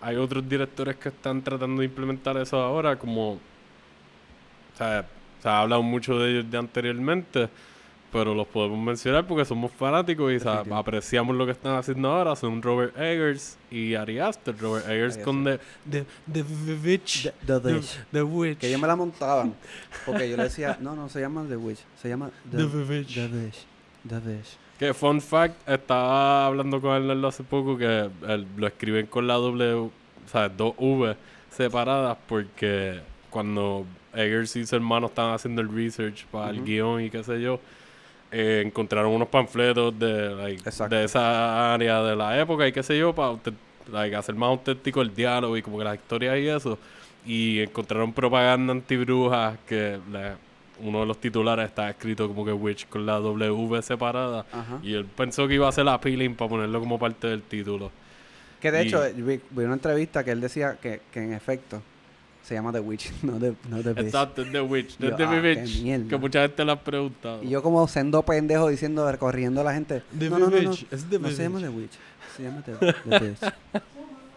hay otros directores que están tratando de implementar eso ahora, como... O sea, se ha hablado mucho de ellos de anteriormente, pero los podemos mencionar porque somos fanáticos y Definitivo. apreciamos lo que están haciendo ahora. Son Robert Eggers y Ari Aster. Robert Eggers con The, the, the, Witch. The- Witch. The Witch. Que ellos me la montaban. Porque yo le decía, no, no se llama The Witch. Se llama The, Witch. The Witch. The Witch. Que fun fact, estaba hablando con él hace poco que él lo escriben con la doble, o sea, dos V separadas porque cuando Eggers y su hermano estaban haciendo el research para el guion y qué sé yo, eh, encontraron unos panfletos de, like, de esa área de la época y qué sé yo para like, hacer más auténtico el diálogo y como que las historias y eso. Y encontraron propaganda antibrujas que la- uno de los titulares está escrito como que Witch con la W separada. Ajá. Y él pensó que iba a ser appealing para ponerlo como parte del título. Que de Y- hecho, vi, vi una entrevista que él decía que, que en efecto se llama The Witch, no The, no The Witch. Exacto, es The Witch. No Yo, The ah, qué Witch. mierda. Que mucha gente le ha preguntado. Y yo como sendo pendejo diciendo, recorriendo a la gente. The no, no, no, no, es The no se llama. The Witch. Se llama The, The Witch.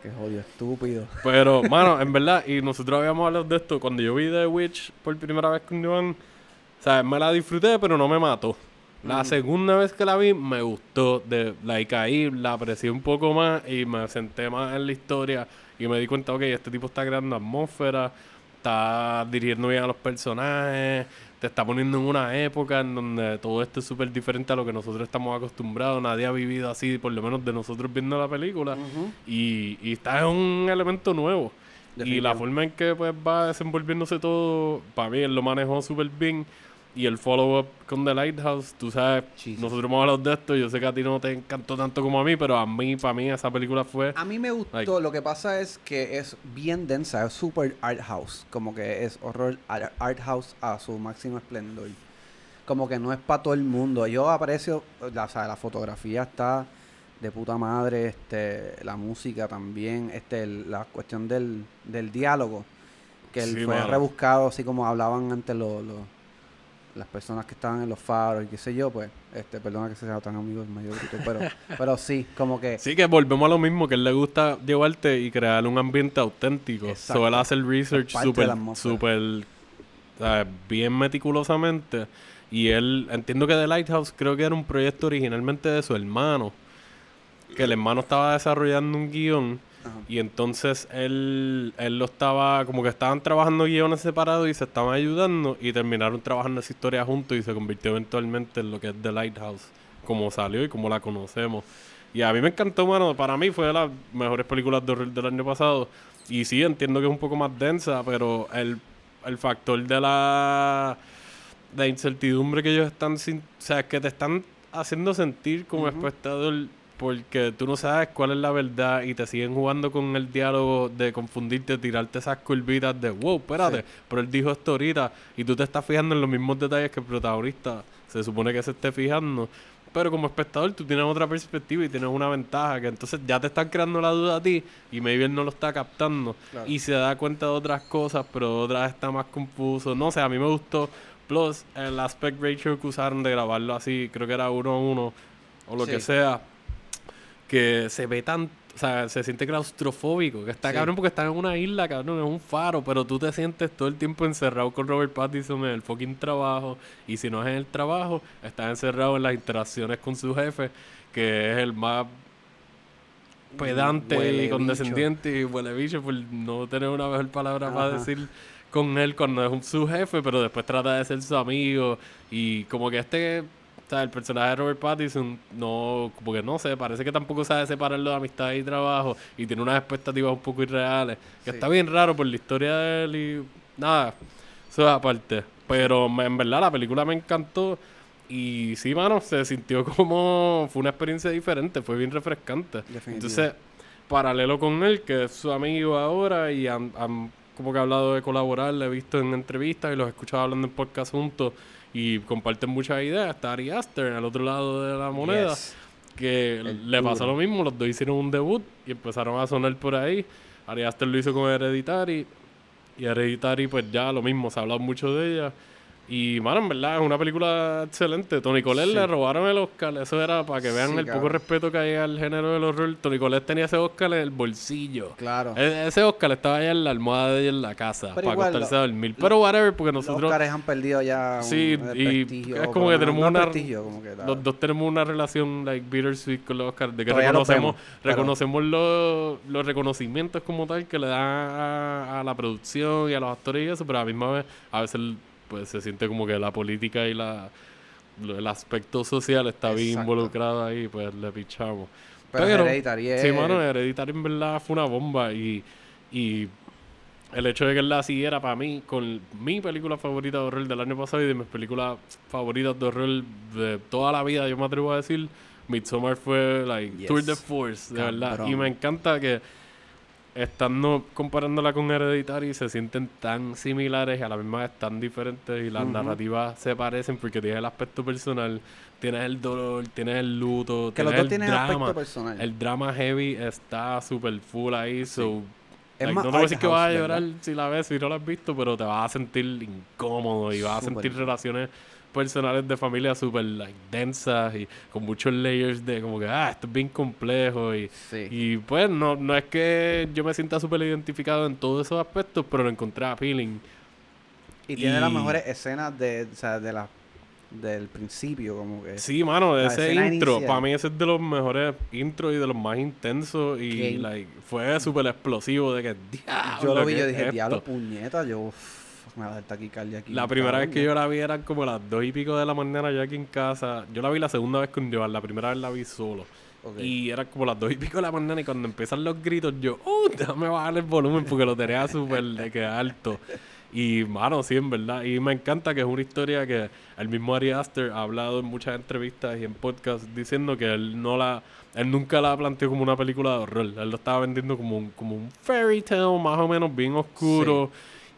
Qué jodido, estúpido. Pero, mano, en verdad, y nosotros habíamos hablado de esto cuando yo vi The Witch por primera vez con Joan. O sea, me la disfruté, pero no me mató. La segunda vez que la vi, me gustó. De, like, ahí la aprecié un poco más y me senté más en la historia. Y me di cuenta, ok, este tipo está creando atmósfera, está dirigiendo bien a los personajes, te está poniendo en una época en donde todo esto es súper diferente a lo que nosotros estamos acostumbrados. Nadie ha vivido así, por lo menos de nosotros viendo la película. Y, y está en un elemento nuevo. Y la forma en que pues va desenvolviéndose todo, para mí él lo manejó súper bien. Y el follow-up con The Lighthouse, tú sabes, Jesus. nosotros hemos hablado de esto, yo sé que a ti no te encantó tanto como a mí, pero a mí, para mí, esa película fue... A mí me gustó, Like- lo que pasa es que es bien densa, es super art house, como que es horror ar- art house a su máximo esplendor. Como que no es para todo el mundo. Yo aprecio, la, o sea, la fotografía está de puta madre, este, la música también, este, el- la cuestión del, del diálogo, que él Sí, fue mano. rebuscado, así como hablaban ante los las personas que estaban en los faros y qué sé yo, pues, este, perdona que sea tan amigo el mayor pero, pero sí, como que Sí, que volvemos a lo mismo, que a él le gusta llevarte y crear un ambiente auténtico. Exacto. So, él hace el research súper, súper, bien meticulosamente. Y él, entiendo que The Lighthouse creo que era un proyecto originalmente de su hermano. Que el hermano estaba desarrollando un guion. Ajá. Y entonces él, él lo estaba, como que estaban trabajando guiones separados y se estaban ayudando. Y terminaron trabajando esa historia juntos y se convirtió eventualmente en lo que es The Lighthouse. Como salió y como la conocemos. Y a mí me encantó, mano. Para mí fue de las mejores películas de horror del año pasado. Y sí, entiendo que es un poco más densa, pero el, el factor de la, de incertidumbre que ellos están sin, o sea, que te están haciendo sentir como Ujú. espectador porque tú no sabes cuál es la verdad y te siguen jugando con el diálogo de confundirte, tirarte esas curvitas de wow, espérate, Sí. pero él dijo esto ahorita y tú te estás fijando en los mismos detalles que el protagonista se supone que se esté fijando, Pero como espectador tú tienes otra perspectiva y tienes una ventaja que entonces ya te están creando la duda a ti y maybe él no lo está captando Claro. y se da cuenta de otras cosas, pero otras está más confuso. No sé, a mí me gustó. Plus, el aspect ratio que usaron de grabarlo así, creo que era uno a uno o lo Sí. que sea, que se ve tan, o sea, se siente claustrofóbico, que está Sí. cabrón porque está en una isla, cabrón, es un faro, pero tú te sientes todo el tiempo encerrado con Robert Pattinson en el fucking trabajo, y si no es en el trabajo, estás encerrado en las interacciones con su jefe, que es el más pedante Huele y bicho. condescendiente y huele bicho por no tener una mejor palabra para decir con él cuando es un, su jefe, pero después trata de ser su amigo y como que este, o sea, el personaje de Robert Pattinson no, como que no sé, parece que tampoco sabe separarlo de amistad y trabajo y tiene unas expectativas un poco irreales, que Sí. está bien raro por la historia de él y nada, eso es aparte, pero en verdad la película me encantó y sí, mano, se sintió como, fue una experiencia diferente, fue bien refrescante. Entonces, paralelo con él, que es su amigo ahora y han, han como que hablado de colaborar, le he visto en entrevistas y los he escuchado hablando en podcast juntos y comparten muchas ideas. Está Ari Aster al otro lado de la moneda, Yes. que El le pasó duro. lo mismo, los dos hicieron un debut y empezaron a sonar por ahí. Ari Aster lo hizo con Hereditary y Hereditary pues ya lo mismo, se ha hablado mucho de ella. Y, mano, en verdad, es una película excelente. Tony Collette Sí. le robaron el Oscar. Eso era para que vean Sí, el poco respeto que hay al género del horror. Tony Collette tenía ese Oscar en el bolsillo. Claro. E- ese Oscar estaba allá en la almohada de ella en la casa Pero para igual, acostarse a dormir. Pero whatever, porque Los nosotros... Oscars han perdido ya un, Sí, y es como que tenemos no una... como que Los dos tenemos una relación like bittersweet con los Oscars, de que Todavía los reconocemos, vemos, pero- reconocemos los, los reconocimientos como tal que le dan a, a la producción y a los actores y eso, pero a la misma vez a veces pues se siente como que la política y la el aspecto social está bien involucrado ahí, pues le pichamos. Pero Hereditary Sí, es- mano, Hereditary en verdad fue una bomba y, y el hecho de que él la siguiera para mí con mi película favorita de horror del año pasado y de mis películas favoritas de horror de toda la vida, yo me atrevo a decir, Midsommar fue like Yes. tour de force, de verdad. Y me encanta que estando comparándola con Hereditary se sienten tan similares y a la misma vez tan diferentes y las narrativas se parecen porque tienes el aspecto personal, tienes el dolor, tienes el luto, Que los tienes dos el tienen drama. aspecto personal. El drama heavy está super full ahí, so... Es like, no te voy a decir que vas a llorar ¿verdad? si la ves, si no la has visto, pero te vas a sentir incómodo y vas a sentir relaciones personales de familia súper like, densas y con muchos layers de como que, ah, esto es bien complejo y, Sí. y pues no, no es que yo me sienta súper identificado en todos esos aspectos, pero lo encontré appealing. Y tiene las mejores escenas de, o sea, de la, del principio, como que... Sí, mano, La ese intro, para mí ese es de los mejores intros y de los más intensos y like, fue súper explosivo de que, diablo, yo lo vi, ¿qué yo es dije, esto?". diablo, puñeta, yo... uff, me va a dar taquicardia aquí. La primera vez que yo la vi eran como las dos y pico de la mañana ya aquí en casa. Yo la vi la segunda vez con Joan, la primera vez la vi solo. Ok. Y era como las dos y pico de la mañana y cuando empiezan los gritos yo, ¡uh! Déjame bajar el volumen porque lo tenía súper de que alto. Y, mano, sí, en verdad. Y me encanta que es una historia que el mismo Ari Aster ha hablado en muchas entrevistas y en podcasts diciendo que él no la... Él nunca la planteó como una película de horror. Él lo estaba vendiendo como un, como un fairy tale más o menos bien oscuro.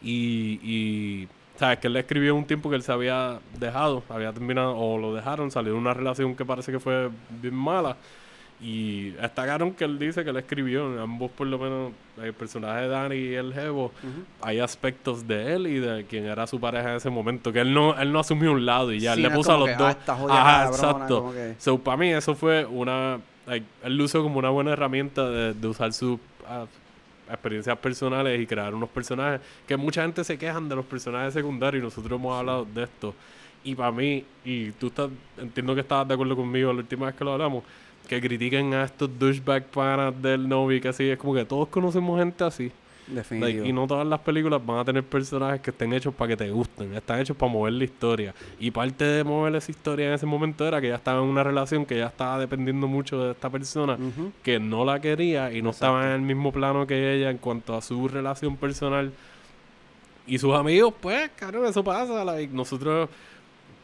Y, y sabes que él le escribió un tiempo que él se había dejado, había terminado, o lo dejaron, salió de una relación que parece que fue bien mala. Y destacaron que él dice que le escribió, ambos por lo menos, el personaje de Danny y el Jevo, hay aspectos de él y de quien era su pareja en ese momento, que él no, él no asumió un lado y ya, Sí, él le puso a los que, ah, dos. esta joya Ajá, exacto. que- So, para mí eso fue una... like, él lo usó como una buena herramienta de, de usar sus ah, experiencias personales y crear unos personajes que mucha gente se quejan de los personajes secundarios y nosotros hemos hablado de esto. Y para mí, y tú estás, entiendo que estabas de acuerdo conmigo la última vez que lo hablamos, que critiquen a estos douchebag panas del Novi, que así es como que todos conocemos gente así. Definitivo. Like, y no todas las películas van a tener personajes que estén hechos para que te gusten, están hechos para mover la historia. Y parte de mover esa historia en ese momento era que ya estaba en una relación que ya estaba dependiendo mucho de esta persona, que no la quería y no estaba en el mismo plano que ella en cuanto a su relación personal. Y sus amigos, pues, claro, eso pasa. like, nosotros,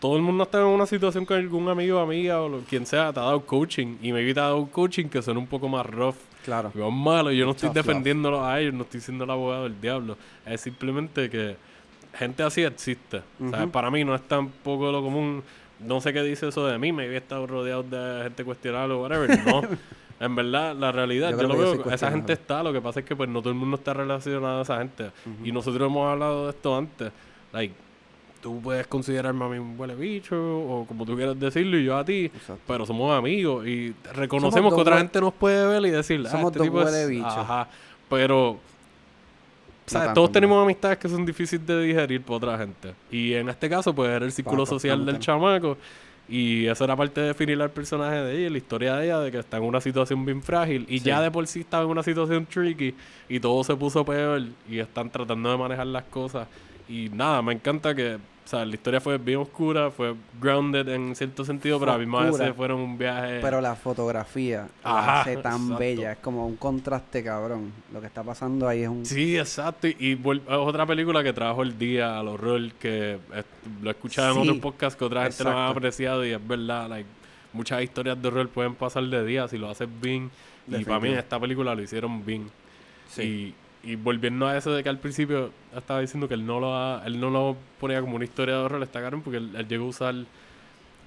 todo el mundo está en una situación con algún amigo o amiga o lo- quien sea, te ha dado coaching. Y me te ha dado coaching que son un poco más rough. Claro. Son malos, yo no estoy defendiéndolos a ellos, no estoy siendo el abogado del diablo. Es simplemente que gente así existe. Ujú. para mí no es tampoco lo común. no sé qué dice eso de mí, me había estado rodeado de gente cuestionable o whatever. No. En verdad, la realidad, Yo lo veo, esa gente está, lo que pasa es que pues no todo el mundo está relacionado a esa gente. Y nosotros hemos hablado de esto antes. Like, tú puedes considerarme a mí un huele bicho, o como tú quieras decirlo, y yo a ti, Exacto. pero somos amigos y reconocemos que otra gente nos puede ver y decir, ah, Somos este dos tipo es- huele bichos. Ajá, pero... ¿sabes? tanto, Todos tenemos amistades que son difíciles de digerir por otra gente. Y en este caso, pues era el círculo Paco, social del chamaco. Y eso era parte de definir al personaje de ella, la historia de ella, de que está en una situación bien frágil. Y Sí. ya de por sí estaba en una situación tricky. Y todo se puso peor. Y están tratando de manejar las cosas. Y nada, me encanta que, o sea, la historia fue bien oscura, fue grounded en cierto sentido, pero a misma vez fueron un viaje. Pero la fotografía la Ajá, hace tan exacto. bella. Es como un contraste cabrón. Lo que está pasando ahí es un... Sí, exacto. Y, y es otra película que trajo el día al horror que lo he escuchado en otros podcasts que otra gente lo ha apreciado y es verdad. Like, muchas historias de horror pueden pasar de día si lo haces bien. Y para mí en esta película lo hicieron bien. Sí. Y, y volviendo a eso de que al principio estaba diciendo que él no lo ha- él no lo ponía como una historia de horror, está porque él, él llegó a usar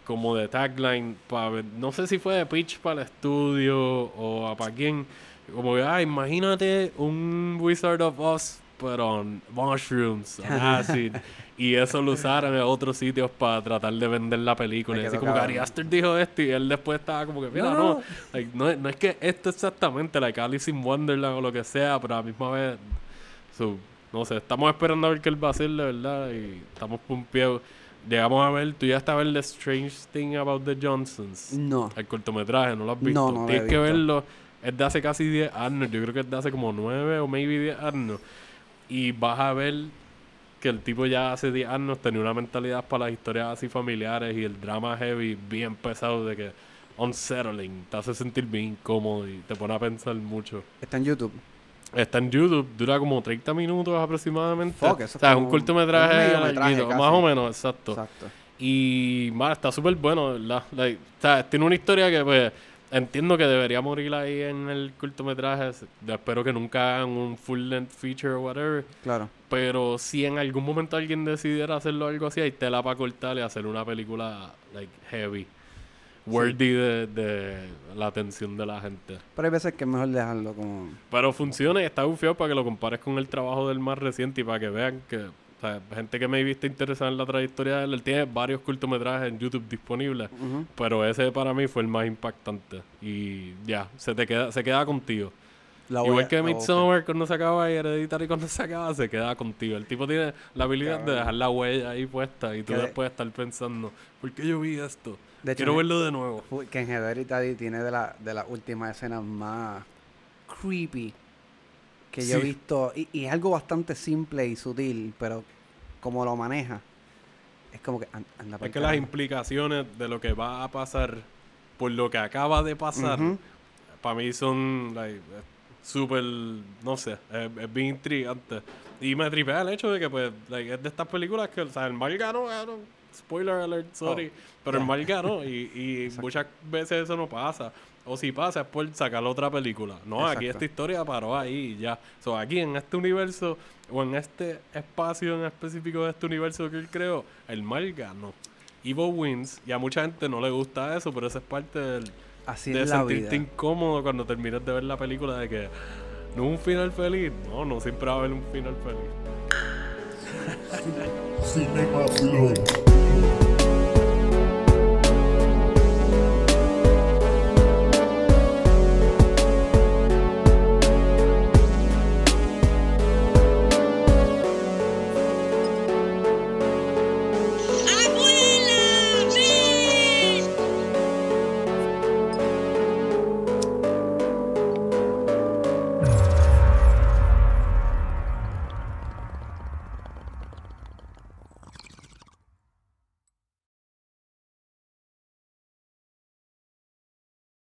como de tagline para no sé si fue de pitch para el estudio o para quién como que ah imagínate un Wizard of Oz pero on mushrooms on acid y eso lo usaron en otros sitios para tratar de vender la película y así como que cabrón. Ari Aster dijo esto y él después estaba como que mira No, no like, no, es- no es que esto exactamente like Alice in Wonderland o lo que sea pero a la misma vez So, no sé, estamos esperando a ver qué él va a hacer, de verdad, y estamos pumpeados. Llegamos a ver, tú ya estás a ver The Strange Thing About the Johnsons. No. El cortometraje, ¿no lo has visto? No, no lo he Tienes que visto. verlo. Es de hace casi 10 años, yo creo que es de hace como 9 o maybe 10 años. Y vas a ver que el tipo ya hace 10 años tenía una mentalidad para las historias así familiares y el drama heavy bien pesado de que unsettling, te hace sentir bien incómodo y te pone a pensar mucho. Está en YouTube. Está en YouTube, dura como 30 minutos aproximadamente. Fuck, eso o sea, es un cortometraje, un mediometraje larguito, casi. más o menos, exacto. Exacto. Y, man, está súper bueno, ¿verdad? Like, o sea, tiene una historia que, pues, entiendo que debería morir ahí en el cortometraje. Espero que nunca hagan un full-length feature o whatever. Claro. Pero si en algún momento alguien decidiera hacerlo algo así, hay tela para cortar y hacer una película, like, heavy. Worthy de, de la atención de la gente. Pero hay veces que es mejor dejarlo como... Pero funciona y está bufiado para que lo compares con el trabajo del más reciente y para que vean que, o sea, gente que me viste interesada en la trayectoria de él, él tiene varios cortometrajes en YouTube disponibles, pero ese para mí fue el más impactante y ya, se te queda, se queda contigo. La Igual a- que a Midsommar cuando se acaba y Hereditary cuando se acaba, se queda contigo. El tipo tiene la habilidad de dejar la huella ahí puesta y tú de- después estar pensando, ¿por qué yo vi esto? De Quiero verlo de nuevo. Que en Hereditary tiene de, la, de las últimas escenas más creepy que yo he visto. Y, y es algo bastante simple y sutil, pero como lo maneja, es como que an- anda Es que las implicaciones de lo que va a pasar por lo que acaba de pasar, para mí son like, súper, no sé, es, es bien intrigante. Y me tripea el hecho de que pues like, es de estas películas que, o sea, el mal ganó, ganó. Spoiler alert, sorry. Oh, pero el mal ganó y, y muchas veces eso no pasa. O si pasa es por sacar otra película. No, aquí esta historia paró ahí y ya. So, aquí en este universo o en este espacio en específico de este universo que él creó, el mal ganó. Evil wins y a mucha gente no le gusta eso, pero eso es parte del, Así de es la sentirte vida. incómodo cuando terminas de ver la película de que no es un final feliz. No, no siempre va a haber un final feliz.